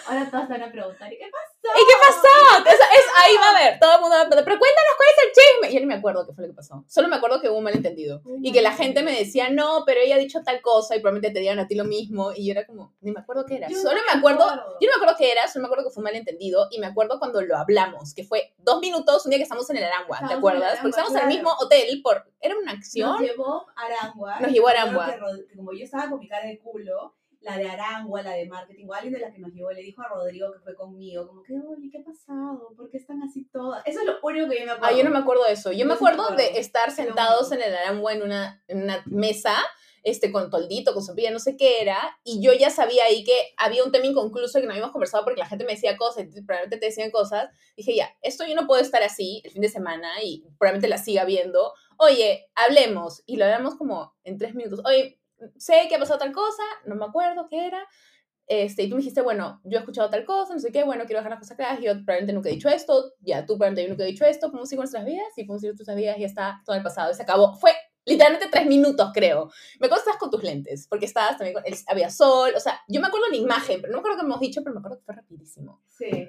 Ahora todos van a preguntar, ¿y qué pasó? ¿Y qué pasó? Es, es- ahí va a ver, todo el mundo va a preguntar, pero cuéntanos cuál es el chisme. Y yo no me acuerdo qué fue lo que pasó. Solo me acuerdo que hubo un malentendido. Y que la gente me decía, no, pero ella ha dicho tal cosa y probablemente te dieron a ti lo mismo. Y yo era como, ni me acuerdo qué era. Yo Solo no me acuerdo, acuerdo. yo no me acuerdo qué era, solo me acuerdo que fue un malentendido. Y me acuerdo cuando lo hablamos, que fue dos minutos un día que estamos en el Arangua, ¿te Estábamos en el acuerdas? Porque Arangua, estábamos en el claro. mismo hotel por, era una acción. Nos llevó a Arangua. Nos llevó a Arangua. como yo estaba con mi cara de culo, la de Arangua, la de marketing, o alguien de la que nos llevó, le dijo a Rodrigo que fue conmigo, como que, oye, ¿qué ha pasado? ¿Por qué están así todas? Eso es lo único que yo me acuerdo. Ah, yo no me acuerdo de eso. Yo Yo me sí me acuerdo acuerdo. de estar sentados en el Arangua en una, en una mesa, este, con toldito, con sopilla, no sé qué era, y yo ya sabía ahí que había un tema inconcluso y que no habíamos conversado porque la gente me decía cosas, y probablemente te decían cosas. Dije, ya, esto yo no puedo estar así el fin de semana y probablemente la siga viendo. Oye, hablemos. Y lo hablamos como en tres minutos. Oye, sé que ha pasado tal cosa, no me acuerdo qué era. Este, y tú me dijiste, bueno, yo he escuchado tal cosa, no sé qué, bueno, quiero dejar las cosas claras, yo probablemente nunca he dicho esto, ya tú probablemente nunca he dicho esto, podemos seguir nuestras vidas y podemos seguir nuestras vidas y ya está todo el pasado, y se acabó. Fue literalmente tres minutos, creo. Me acuerdo que estabas con tus lentes, porque estabas también con, el- había sol, o sea, yo me acuerdo la imagen, pero no me acuerdo qué hemos dicho, pero me acuerdo que fue rapidísimo. Sí.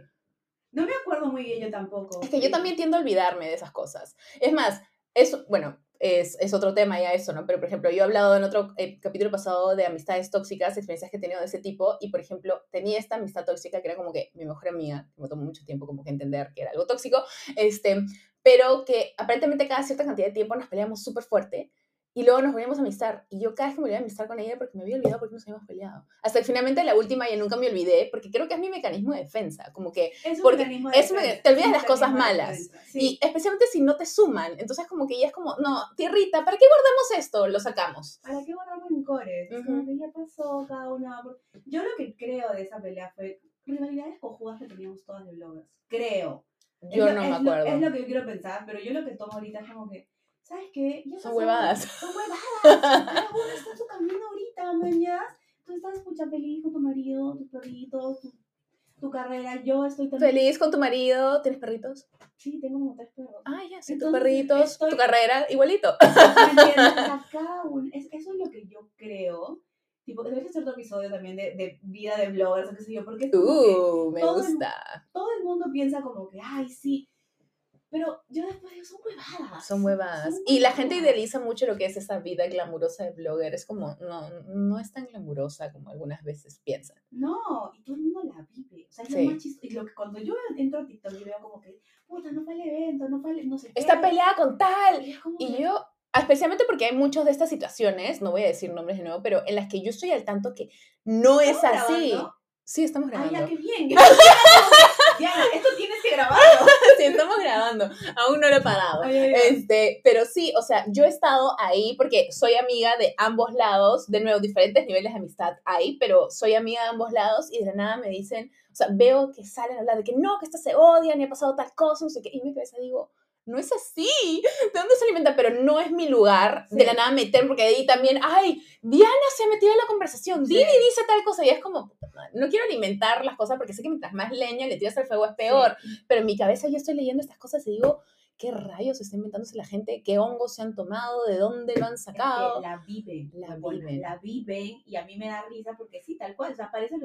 No me acuerdo muy bien yo tampoco. Es que yo también tiendo a olvidarme de esas cosas. Es más, es, bueno, es, es otro tema ya eso, ¿no? Pero, por ejemplo, yo he hablado en otro eh, capítulo pasado de amistades tóxicas, experiencias que he tenido de ese tipo, y, por ejemplo, tenía esta amistad tóxica que era como que mi mejor amiga, me tomó mucho tiempo como que entender que era algo tóxico, este, pero que aparentemente cada cierta cantidad de tiempo nos peleamos súper fuerte, y luego nos volvíamos a amistar. Y yo cada vez que me volvía a amistar con ella porque me había olvidado por qué nos habíamos peleado. Hasta que finalmente la última ya nunca me olvidé, porque creo que es mi mecanismo de defensa. Como que Es un porque mecanismo de es defensa, te olvidas es las cosas malas. defensa, sí. Y especialmente si no te suman. Entonces como que ya es como, no, tierrita, ¿para qué guardamos esto? Lo sacamos. ¿Para qué guardar rencores? Es Ujú. como que ya pasó cada una. Yo lo que creo de esa pelea fue rivalidades cojudas que teníamos todas de bloggers. Creo. Es Yo lo- no es me lo- acuerdo. es lo que yo quiero pensar, pero yo lo que tomo ahorita es como que, ¿sabes qué? Ya Son huevadas. Son huevadas. Cada uno está en su camino ahorita, mañas. Tú estás escucha feliz con tu marido, tus perritos, tu, tu carrera. Yo estoy también. Feliz con tu marido, ¿tienes perritos? Sí, tengo como tres perros. Ah, ya, sí, tus perritos, estoy- tu carrera, igualito. Cada uno, es, eso es lo que yo creo. Tipo, debería ser otro episodio también de, de vida de bloggers o qué sé yo, porque que Uh, me todo el- gusta. todo el mundo piensa como que, ay, sí. Pero yo después digo, son huevadas. Son huevadas. Son Y la gente idealiza mucho lo que es esa vida glamurosa de blogger. Es como, no, no es tan glamurosa como algunas veces piensan. No, y todo el mundo la vive. O sea, es Sí. lo más chistoso. Y lo que cuando yo entro a TikTok y veo como que, puta, no fue el evento, no fue el, no sé qué. Está peleada con tal. Y que, yo, especialmente porque hay muchas de estas situaciones, no voy a decir nombres de nuevo, pero en las que yo estoy al tanto que no es ¿estamos así. grabando? Sí, estamos Ay, grabando. ya, qué bien. Diana, esto tienes que grabarlo. sí, estamos grabando. Aún no lo he pagado. Ay, ay, ay. Este, pero sí, o sea, yo he estado ahí porque soy amiga de ambos lados, de nuevo, diferentes niveles de amistad hay, pero soy amiga de ambos lados y de la nada me dicen, o sea, veo que salen a hablar de que no, que estas se odian y ha pasado tal cosa, no sé qué, y mi cabeza digo, no es así. ¿De dónde se alimenta? Pero no es mi lugar de la nada meter, porque ahí también, ay, Diana se ha metido en la conversación, Dini dice tal cosa, y es como, no quiero alimentar las cosas porque sé que mientras más leña le tiras al fuego es peor, pero en mi cabeza yo estoy leyendo estas cosas y digo, ¿qué rayos está inventándose la gente? ¿Qué hongos se han tomado? ¿De dónde lo han sacado? la viven, la viven. La viven y a mí me da risa porque sí, tal cual, o sea, parece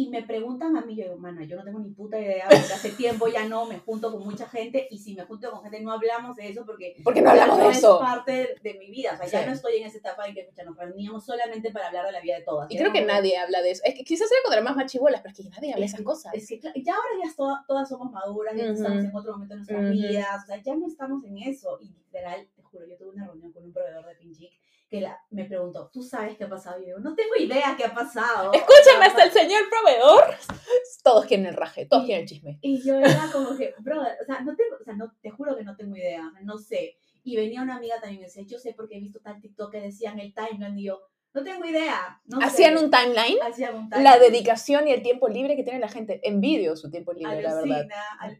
y me preguntan a mí, yo digo, mana, yo no tengo ni puta idea, porque hace tiempo ya no me junto con mucha gente, y si me junto con gente no hablamos de eso, porque, porque no hablamos de eso. es parte de mi vida, o sea, ya no estoy en esa etapa en que nos reuníamos solamente para hablar de la vida de todas. Y creo que nadie habla de eso, es que quizás era cuando era más machibolas, pero es que nadie habla de esas cosas. Es que ya ahora ya todas, somos maduras, ya estamos en otro momento de nuestras vidas, o sea, ya no estamos en eso, y literal, te juro, yo tuve una reunión con un proveedor de Pinchic, que la, me preguntó, ¿tú sabes qué ha pasado? Y yo no tengo idea qué ha pasado. Escúchame, hasta el señor proveedor. Todos quieren el raje, todos quieren el chisme. Y yo era como que, brother, o sea, no tengo, o sea, no, te juro que no tengo idea, no sé. Y venía una amiga también y me decía, yo sé porque he visto tal TikTok que decían el timeline y yo, no tengo idea. No ¿Hacían, Un timeline? Hacían un timeline. La dedicación y el tiempo libre que tiene la gente. Envidio su tiempo libre, la verdad.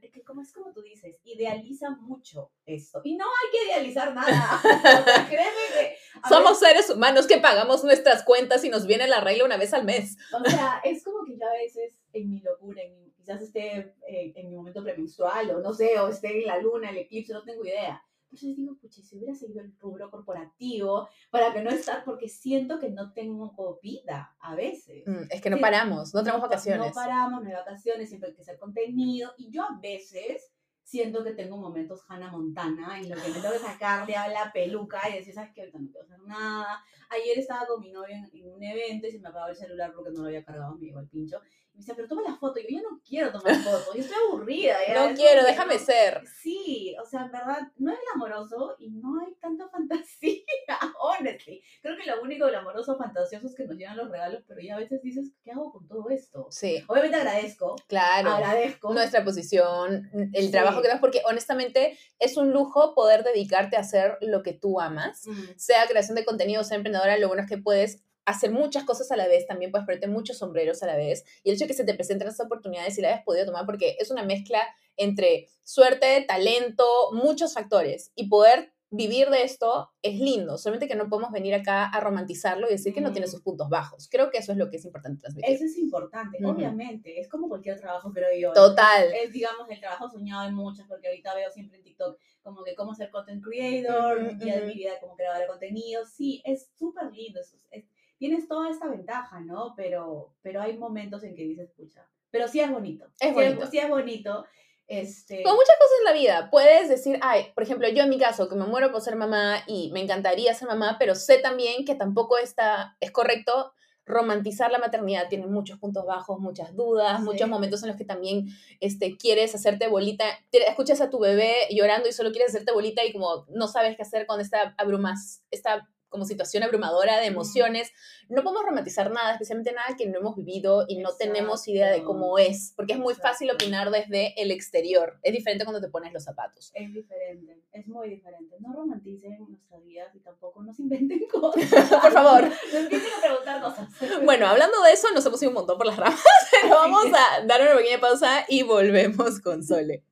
Es que como es como tú dices, idealiza mucho esto. Y no hay que idealizar nada. o sea, créeme que... Somos seres humanos que pagamos nuestras cuentas y nos viene la regla una vez al mes. O sea, es como que yo a veces en mi locura, en quizás esté eh, en mi momento premenstrual o no sé, o esté en la luna, el eclipse, no tengo idea entonces digo, pucha, si hubiera seguido el rubro corporativo para que no estar, porque siento que no tengo vida a veces. Mm, es que no paramos, no tenemos vacaciones. No paramos, no hay vacaciones, siempre hay que hacer contenido. Y yo a veces siento que tengo momentos Hannah Montana en los que me tengo que sacarle a la peluca y decir, ¿sabes qué? Ahorita no quiero hacer nada. Ayer estaba con mi novia en, un evento y se me apagó el celular porque no lo había cargado, me llegó el pincho me dice, pero toma la foto. Y yo, no quiero tomar fotos, yo estoy aburrida. No quiero, déjame ser. Sí, o sea, en verdad, no es glamoroso y no hay tanta fantasía, honestly. Creo que lo único glamoroso, fantasioso es que nos llegan los regalos, pero ya a veces dices, ¿qué hago con todo esto? Sí. Obviamente agradezco. Claro. Agradezco. Nuestra posición, el trabajo que das, porque honestamente es un lujo poder dedicarte a hacer lo que tú amas, sea creación de contenido, sea emprendedora, lo bueno es que puedes hacer muchas cosas a la vez, también puedes ponerte muchos sombreros a la vez. Y el hecho de que se te presenten esas oportunidades y la hayas podido tomar, porque es una mezcla entre suerte, talento, muchos factores. Y poder vivir de esto es lindo, solamente que no podemos venir acá a romantizarlo y decir que no tiene sus puntos bajos. Creo que eso es lo que es importante transmitir. Eso es importante, obviamente. Es como cualquier trabajo, creo yo. Total. Es, digamos, el trabajo soñado de muchas, porque ahorita veo siempre en TikTok como que cómo ser content creator, día de mi vida como creadora de contenido. Sí, es súper lindo. Es, es, tienes toda esta ventaja, ¿no? Pero, pero hay momentos en que dices, pucha, pero sí es bonito. Es bonito. sí es bonito. Este... Con muchas cosas en la vida. Puedes decir, ay, por ejemplo, yo en mi caso, que me muero por ser mamá y me encantaría ser mamá, pero sé también que tampoco está, es correcto romantizar la maternidad. Tiene muchos puntos bajos, muchas dudas, muchos momentos en los que también este, quieres hacerte bolita. Escuchas a tu bebé llorando y solo quieres hacerte bolita y como no sabes qué hacer con esta abrumas, esta como situación abrumadora de emociones. No podemos romantizar nada, especialmente nada que no hemos vivido y no tenemos idea de cómo es, porque es muy fácil opinar desde el exterior. Es diferente cuando te pones los zapatos. Es diferente, es muy diferente. No romanticen nuestra vida y tampoco nos inventen cosas. por favor. no empiecen a preguntar cosas. bueno, hablando de eso, nos hemos ido un montón por las ramas, pero vamos a dar una pequeña pausa y volvemos con Sole.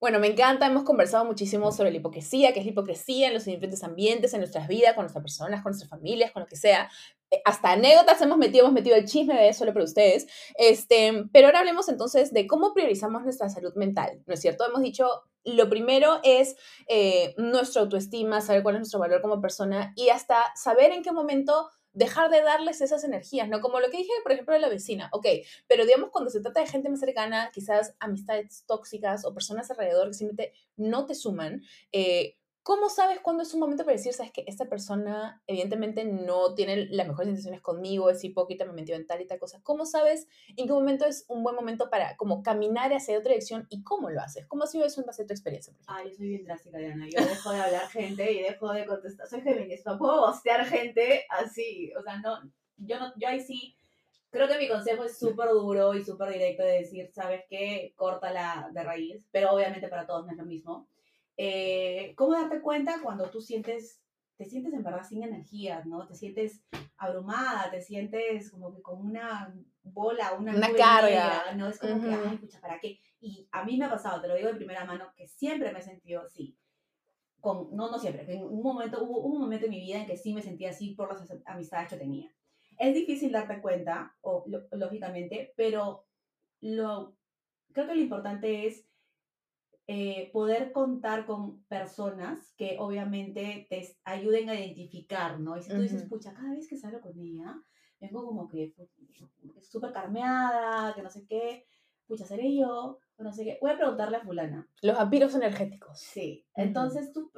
Bueno, me encanta, hemos conversado muchísimo sobre la hipocresía, qué es la hipocresía en los diferentes ambientes, en nuestras vidas, con nuestras personas, con nuestras familias, con lo que sea. Eh, hasta anécdotas hemos metido, hemos metido el chisme de eso solo para ustedes. Este, pero ahora hablemos entonces de cómo priorizamos nuestra salud mental, ¿no es cierto? Hemos dicho, lo primero es eh, nuestra autoestima, saber cuál es nuestro valor como persona y hasta saber en qué momento dejar de darles esas energías, ¿no? Como lo que dije, por ejemplo, de la vecina, ok, pero digamos cuando se trata de gente más cercana, quizás amistades tóxicas o personas alrededor que simplemente no te suman, eh, ¿Cómo sabes cuándo es un momento para decir, sabes que esta persona evidentemente no tiene las mejores intenciones conmigo, es hipócrita, me metió en tal y tal cosa? ¿Cómo sabes en qué momento es un buen momento para como caminar hacia otra dirección y cómo lo haces? ¿Cómo ha sido eso en base a tu experiencia? Ah, yo soy bien drástica, Diana. Yo dejo de hablar gente y dejo de contestar. Soy feminista, puedo bostear gente así. O sea, no, yo, no, yo ahí sí creo que mi consejo es súper duro y súper directo de decir, ¿sabes qué? Córtala de raíz, pero obviamente para todos no es lo mismo. Eh, ¿Cómo darte cuenta cuando tú sientes, te sientes en verdad sin energías, ¿no? Te sientes abrumada, te sientes como que con una bola, una, Una carga. ¿no? Es como que, Ujú. ay, pucha, ¿para qué? Y a mí me ha pasado, te lo digo de primera mano, que siempre me he sentido así. Con, no, no siempre, que en un momento, hubo, un momento en mi vida en que sí me sentía así por las as- amistades que tenía. Es difícil darte cuenta, o, lo- lógicamente, pero lo, creo que lo importante es eh, poder contar con personas que obviamente te ayuden a identificar, ¿no? Y si tú dices, pucha, cada vez que salgo con ella, vengo como que fu- súper carmeada, que no sé qué, pucha, seré yo, o no sé qué. Voy a preguntarle a fulana. Los vampiros energéticos. Sí. Ujú. Entonces tú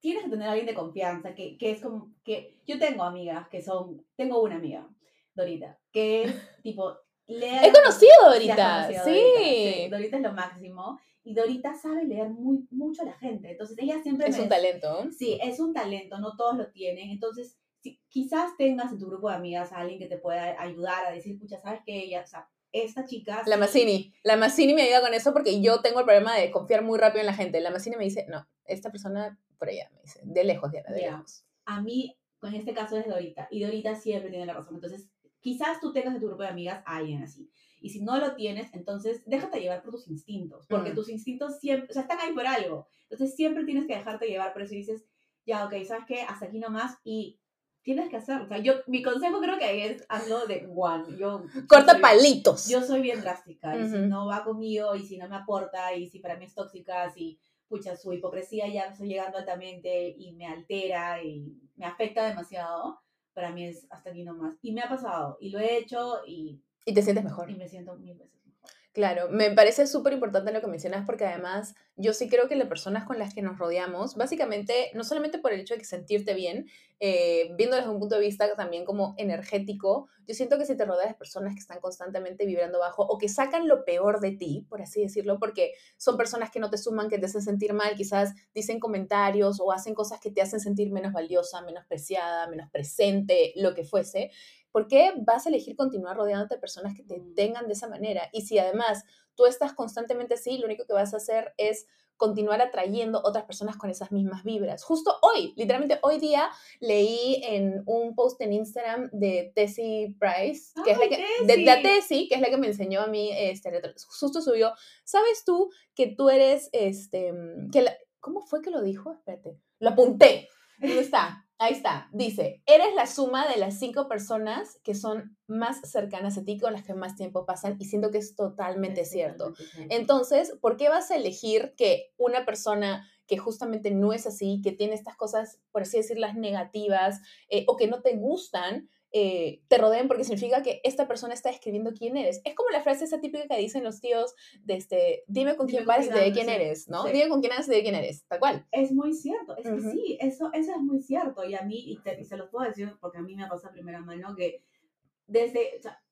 tienes que tener a alguien de confianza, que, que es como, que yo tengo amigas que son, tengo una amiga, Dorita, que es tipo... lea He conocido Dorita, sí. Dorita, sí. Dorita es lo máximo. Y Dorita sabe leer muy, mucho a la gente. Entonces ella siempre Es me un decía- talento. Sí, es un talento, no todos lo tienen. Entonces, si, quizás tengas en tu grupo de amigas a alguien que te pueda ayudar a decir, pucha, ¿sabes qué? Ella, o sea, esta chica... La Mazzini. La Mazzini me ayuda con eso porque yo tengo el problema de confiar muy rápido en la gente. La Mazzini me dice, no, esta persona por allá, me dice, de lejos, Diana, de Ya. lejos. A mí, en este caso es Dorita. Y Dorita siempre tiene la razón. Entonces, quizás tú tengas en tu grupo de amigas a alguien así. Y si no lo tienes, entonces déjate llevar por tus instintos. Porque Mm. tus instintos siempre, o sea, están ahí por algo. Entonces siempre tienes que dejarte llevar por eso y dices, ya, ok, ¿sabes qué? Hasta aquí nomás. Y tienes que hacerlo. O sea, yo, mi consejo creo que ahí es hazlo de one. Yo, Corta soy- palitos. Yo soy bien drástica. Y si no va conmigo, y si no me aporta, y si para mí es tóxica, si, pucha, su hipocresía ya está llegando altamente y me altera y me afecta demasiado, para mí es hasta aquí nomás. Y me ha pasado. Y lo he hecho y, Y te sientes mejor. y me siento mil veces mejor. Claro, me parece súper importante lo que mencionas porque además yo sí creo que las personas con las que nos rodeamos, básicamente, no solamente por el hecho de que sentirte bien, eh, viendo desde un punto de vista también como energético, yo siento que si te rodeas de personas que están constantemente vibrando bajo o que sacan lo peor de ti, por así decirlo, porque son personas que no te suman, que te hacen sentir mal, quizás dicen comentarios o hacen cosas que te hacen sentir menos valiosa, menos preciada, menos presente, lo que fuese, ¿por qué vas a elegir continuar rodeándote de personas que te Mm. tengan de esa manera? Y si además tú estás constantemente así, lo único que vas a hacer es continuar atrayendo otras personas con esas mismas vibras. Justo hoy, literalmente hoy día, leí en un post en Instagram de Tessie Price, que es la ¡Ay, que, de, de Tessie! Que es la que me enseñó a mí, este, justo subió, ¿sabes tú que tú eres, este, que la- ¿cómo fue que lo dijo? Espérate, lo apunté. ¿Dónde está? Ahí está. Dice, eres la suma de las cinco personas que son más cercanas a ti, con las que más tiempo pasan, y siento que es totalmente cierto. Entonces, ¿por qué vas a elegir que una persona que justamente no es así, que tiene estas cosas, por así decirlas, negativas, eh, o que no te gustan, eh, te rodeen porque significa que esta persona está describiendo quién eres? Es como la frase esa típica que dicen los tíos, de este, dime con quién pares y andas, quién eres, ¿no? sí. Dime con quién andas y diré quién eres, tal cual. Es muy cierto, es que Ujú. sí, eso, eso es muy cierto. Y a mí, y, te- y se los puedo decir porque a mí me ha pasado a primera mano que desde, o sea,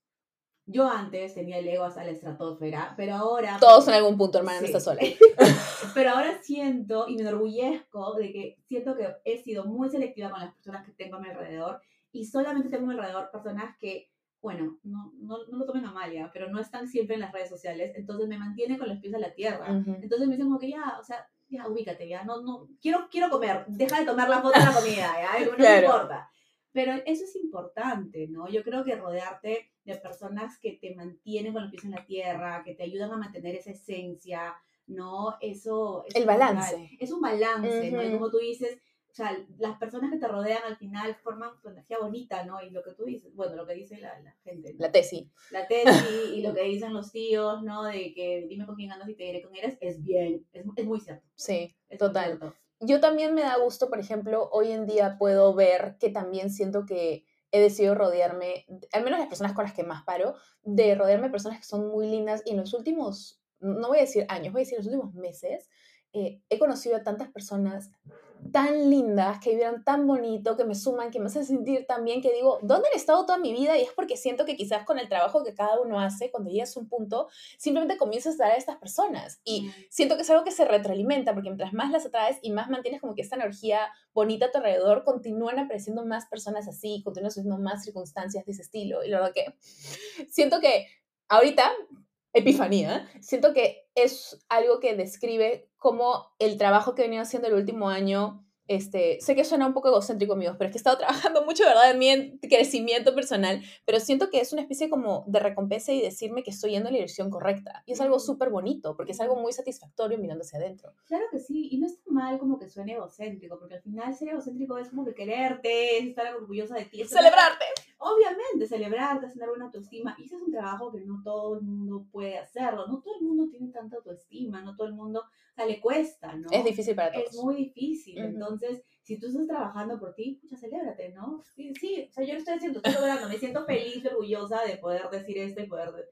yo antes tenía el ego hasta la estratosfera, pero ahora... Todos en algún punto, hermana, no Sí. estás sola. Pero ahora siento y me enorgullezco de que siento que he sido muy selectiva con las personas que tengo a mi alrededor y solamente tengo a alrededor personas que, bueno, no, no, no lo tomen a mal ya, pero no están siempre en las redes sociales, entonces me mantienen con los pies en la tierra. Ujú. Entonces me dicen como que ya, o sea, ya ubícate, ya, no, no, quiero, quiero comer, deja de tomar la foto de la comida, ya, no me Claro. importa. Pero eso es importante, ¿no? Yo creo que rodearte de personas que te mantienen con los pies en la tierra, que te ayudan a mantener esa esencia, ¿no? Eso es El balance. Es un balance, ¿no? Y como tú dices, sea, las personas que te rodean al final forman tu energía bonita, ¿no? Y lo que tú dices, bueno, lo que dice la, la gente, ¿no? La tesis. la tesis y lo que dicen los tíos, ¿no? De que dime con quién andas y te diré con eres, es bien, es, es muy cierto. Sí, es total. cierto. yo también me da gusto, por ejemplo, hoy en día puedo ver que también siento que he decidido rodearme, al menos las personas con las que más paro, de rodearme de personas que son muy lindas y en los últimos, no voy a decir años, voy a decir los últimos meses, eh, he conocido a tantas personas tan lindas, que vibran tan bonito, que me suman, que me hacen sentir tan bien, que digo, ¿dónde he estado toda mi vida? Y es porque siento que quizás con el trabajo que cada uno hace, cuando llegas a un punto, simplemente comienzas a dar a estas personas. Y Mm. siento que es algo que se retroalimenta, porque mientras más las atraes y más mantienes como que esta energía bonita a tu alrededor, continúan apareciendo más personas así, continúan sucediendo más circunstancias de ese estilo. Y la verdad que siento que ahorita, epifanía, siento que es algo que describe cómo el trabajo que he venido haciendo el último año este, sé que suena un poco egocéntrico, amigos, pero es que he estado trabajando mucho, ¿verdad?, en mi crecimiento personal, pero siento que es una especie como de recompensa y decirme que estoy yendo en la dirección correcta. Y es algo súper bonito, porque es algo muy satisfactorio mirando hacia adentro. Claro que sí, y no es tan mal como que suene egocéntrico, porque al final ser egocéntrico es como que quererte, es estar orgullosa de ti. es ¡Celebrarte! Obviamente, celebrarte, tener buena autoestima. Y ese es un trabajo que no todo el mundo puede hacerlo. No todo el mundo tiene tanta autoestima, no todo el mundo, o sea, le cuesta, ¿no? Es difícil para todos. Es muy difícil. Entonces, si tú estás trabajando por ti, pucha, celébrate, ¿no? Sí, sí, o sea, yo lo estoy haciendo, estoy logrando, me siento feliz orgullosa de poder decir esto y poder, de-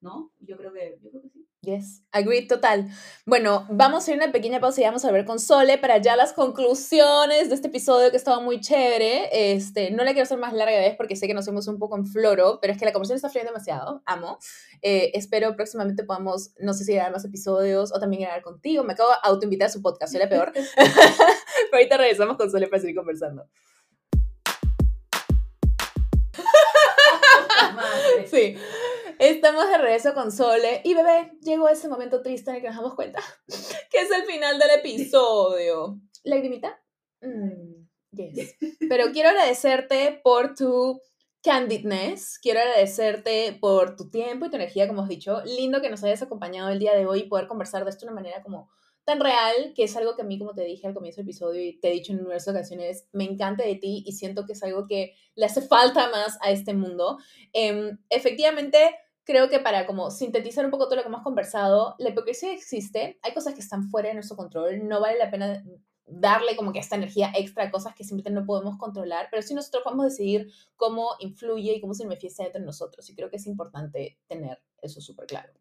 ¿no? Yo creo que, yo creo que sí. Yes, agreed total. Bueno, vamos a ir a una pequeña pausa y vamos a ver con Sole para ya las conclusiones de este episodio que estaba muy chévere. Este, no la quiero hacer más larga vez porque sé que nos fuimos un poco en floro, pero es que la conversación está fluyendo demasiado. Amo. Eh, espero próximamente podamos, no sé si grabar más episodios o también grabar contigo. Me acabo de autoinvitar a su podcast, soy la peor. pero ahorita regresamos con Sole para seguir conversando. Sí. Estamos de regreso con Sole y bebé, llegó ese momento triste en el que nos damos cuenta que es el final del episodio. ¿Lagrimita? Mm, yes. Pero quiero agradecerte por tu candidness, quiero agradecerte por tu tiempo y tu energía, como has dicho. Lindo que nos hayas acompañado el día de hoy y poder conversar de esto de una manera como tan real, que es algo que a mí, como te dije al comienzo del episodio y te he dicho en numerosas ocasiones, me encanta de ti y siento que es algo que le hace falta más a este mundo. Em, efectivamente, creo que para como sintetizar un poco todo lo que hemos conversado, la hipocresía existe, hay cosas que están fuera de nuestro control, no vale la pena darle como que esta energía extra a cosas que simplemente no podemos controlar, pero sí nosotros podemos decidir cómo influye y cómo se manifiesta dentro de nosotros y creo que es importante tener eso súper claro.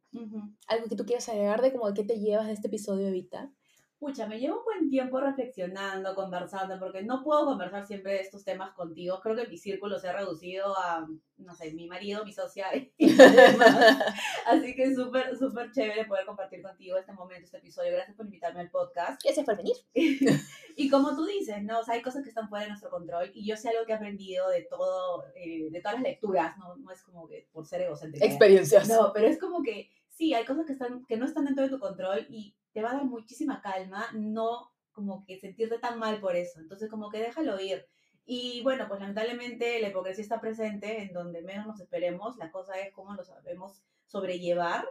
¿Algo que tú quieras agregar de como de qué te llevas de este episodio, Evita? Pucha, me llevo un buen tiempo reflexionando, conversando, porque no puedo conversar siempre de estos temas contigo. Creo que mi círculo se ha reducido a, no sé, mi marido, mi socia y demás. Así que es súper, súper chévere poder compartir contigo este momento, este episodio. Gracias por invitarme al podcast. Gracias por venir. y como tú dices, ¿no? O sea, hay cosas que están fuera de nuestro control y yo sé algo que he aprendido de todo, eh, de todas las lecturas, ¿no? No es como que por ser egocéntrica. Experiencias. No, pero es como que sí, hay cosas que, están, que no están dentro de tu control y te va a dar muchísima calma no como que sentirte tan mal por eso. Entonces como que déjalo ir. Y bueno, pues lamentablemente la hipocresía está presente en donde menos nos esperemos. La cosa es cómo lo sabemos sobrellevar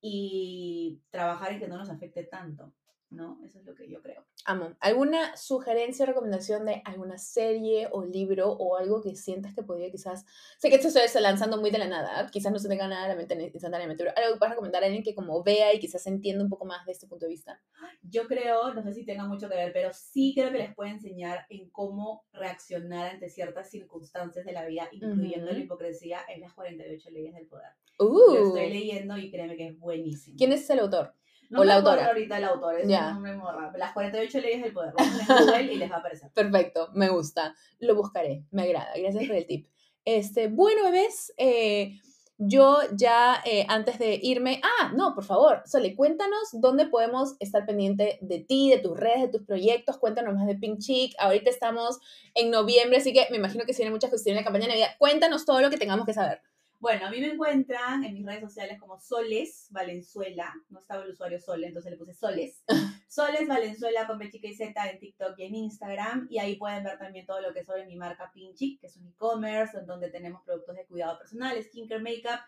y trabajar en que no nos afecte tanto, ¿no? Eso es lo que yo creo. Amo. ¿Alguna sugerencia o recomendación de alguna serie o libro o algo que sientas que podría quizás... Sé que esto se está lanzando muy de la nada, quizás no se tenga nada a la mente instantáneamente, pero algo que puedas recomendar a alguien que como vea y quizás entienda un poco más de este punto de vista. Yo creo, no sé si tenga mucho que ver, pero sí creo que les puede enseñar en cómo reaccionar ante ciertas circunstancias de la vida, incluyendo Ujú. la hipocresía en las 48 leyes del poder. Uh, Lo estoy leyendo y créeme que es buenísimo. ¿Quién es el autor? No o la autora? ahorita el autor, es Ya. un raro. Las 48 leyes del poder. Google y les va a aparecer. Perfecto, me gusta. Lo buscaré, me agrada. Gracias por el tip. Este, bueno, bebés, eh, yo ya eh, antes de irme, ah, no, por favor, Sole, cuéntanos dónde podemos estar pendiente de ti, de tus redes, de tus proyectos. Cuéntanos más de Pink Chick. Ahorita estamos en noviembre, así que me imagino que se vienen muchas cuestiones en la campaña de Navidad. Cuéntanos todo lo que tengamos que saber. Bueno, a mí me encuentran en mis redes sociales como Soles Valenzuela. No estaba el usuario Sole, entonces le puse Soles. Soles Valenzuela con B chica y Z en TikTok y en Instagram. Y ahí pueden ver también todo lo que es sobre mi marca Pinchic, que es un e-commerce, en donde tenemos productos de cuidado personal, skincare, makeup.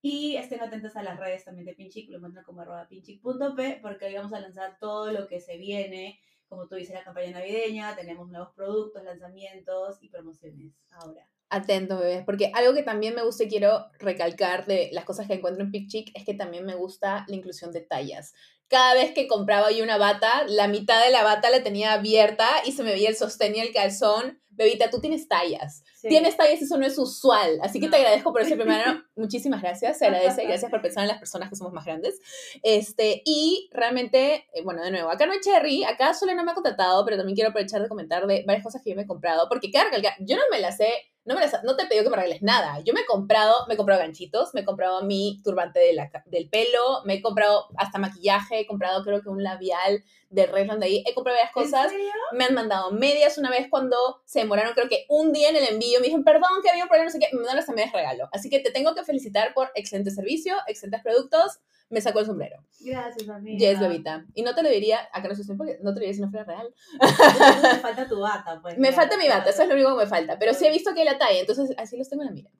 Y estén atentos a las redes también de Pinchic, lo encuentran como arroba pinchic.p, porque ahí vamos a lanzar todo lo que se viene. Como tú dices, la campaña navideña, tenemos nuevos productos, lanzamientos y promociones ahora. Atento, bebés, porque algo que también me gusta y quiero recalcar de las cosas que encuentro en Pic es que también me gusta la inclusión de tallas. Cada vez que compraba yo una bata, la mitad de la bata la tenía abierta y se me veía el sostén y el calzón. Bebita, tú tienes tallas. Sí. Tienes tallas, eso no es usual. Así que te No. agradezco por eso primero. Muchísimas gracias, se agradece. Gracias por pensar en las personas que somos más grandes. Este, y realmente, eh, bueno, de nuevo, acá no hay Cherry, acá solo no me ha contratado, pero también quiero aprovechar de comentar de varias cosas que yo me he comprado, porque recalcar, yo no me las he, no, me las, no te he pedido que me regales nada. Yo me he comprado, me he comprado ganchitos, me he comprado mi turbante de la del pelo, me he comprado hasta maquillaje, he comprado creo que un labial de Revlon de ahí, he comprado varias ¿En cosas. me han mandado medias una vez cuando se demoraron creo que un día en el envío, me dijeron, perdón, que había un problema, no sé qué, me mandaron las medias regalo. Así que te tengo que felicitar por excelente servicio, excelentes productos, me sacó el sombrero. Gracias, amiga. Yes, bebita. Y no te lo diría, acá no sé porque no te lo diría si no fuera real. Me falta tu bata, pues. Me falta mi bata, eso es lo único que me falta. Pero sí he visto que hay la talla, entonces así los tengo en la mira.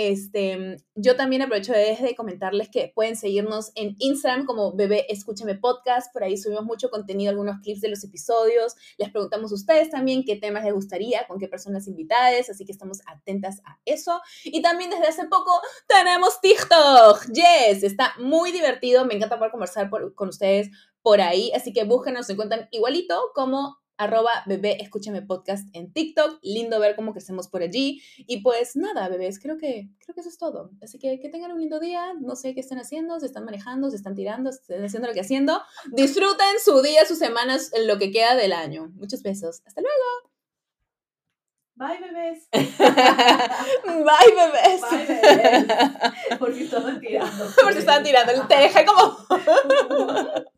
Este, yo también aprovecho de comentarles que pueden seguirnos en Instagram como Bebé Escúchame Podcast. Por ahí subimos mucho contenido, algunos clips de los episodios. Les preguntamos a ustedes también qué temas les gustaría, con qué personas invitadas. Así que estamos atentas a eso. Y también desde hace poco tenemos TikTok. Yes, está muy divertido. Me encanta poder conversar por- con ustedes por ahí. Así que búsquenos, se encuentran igualito como arroba bebé escúchame podcast en TikTok. Lindo ver cómo crecemos por allí. Y pues nada, bebés, creo que, creo que eso es todo. Así que que tengan un lindo día. No sé qué están haciendo, se están manejando, se están tirando, se están haciendo lo que haciendo. Disfruten su día, sus semanas, lo que queda del año. Muchos besos. Hasta luego. Bye, bebés. Bye, bebés. Bye, bebés. Por si estaban tirando. Por si estaban tirando. Te dejé como...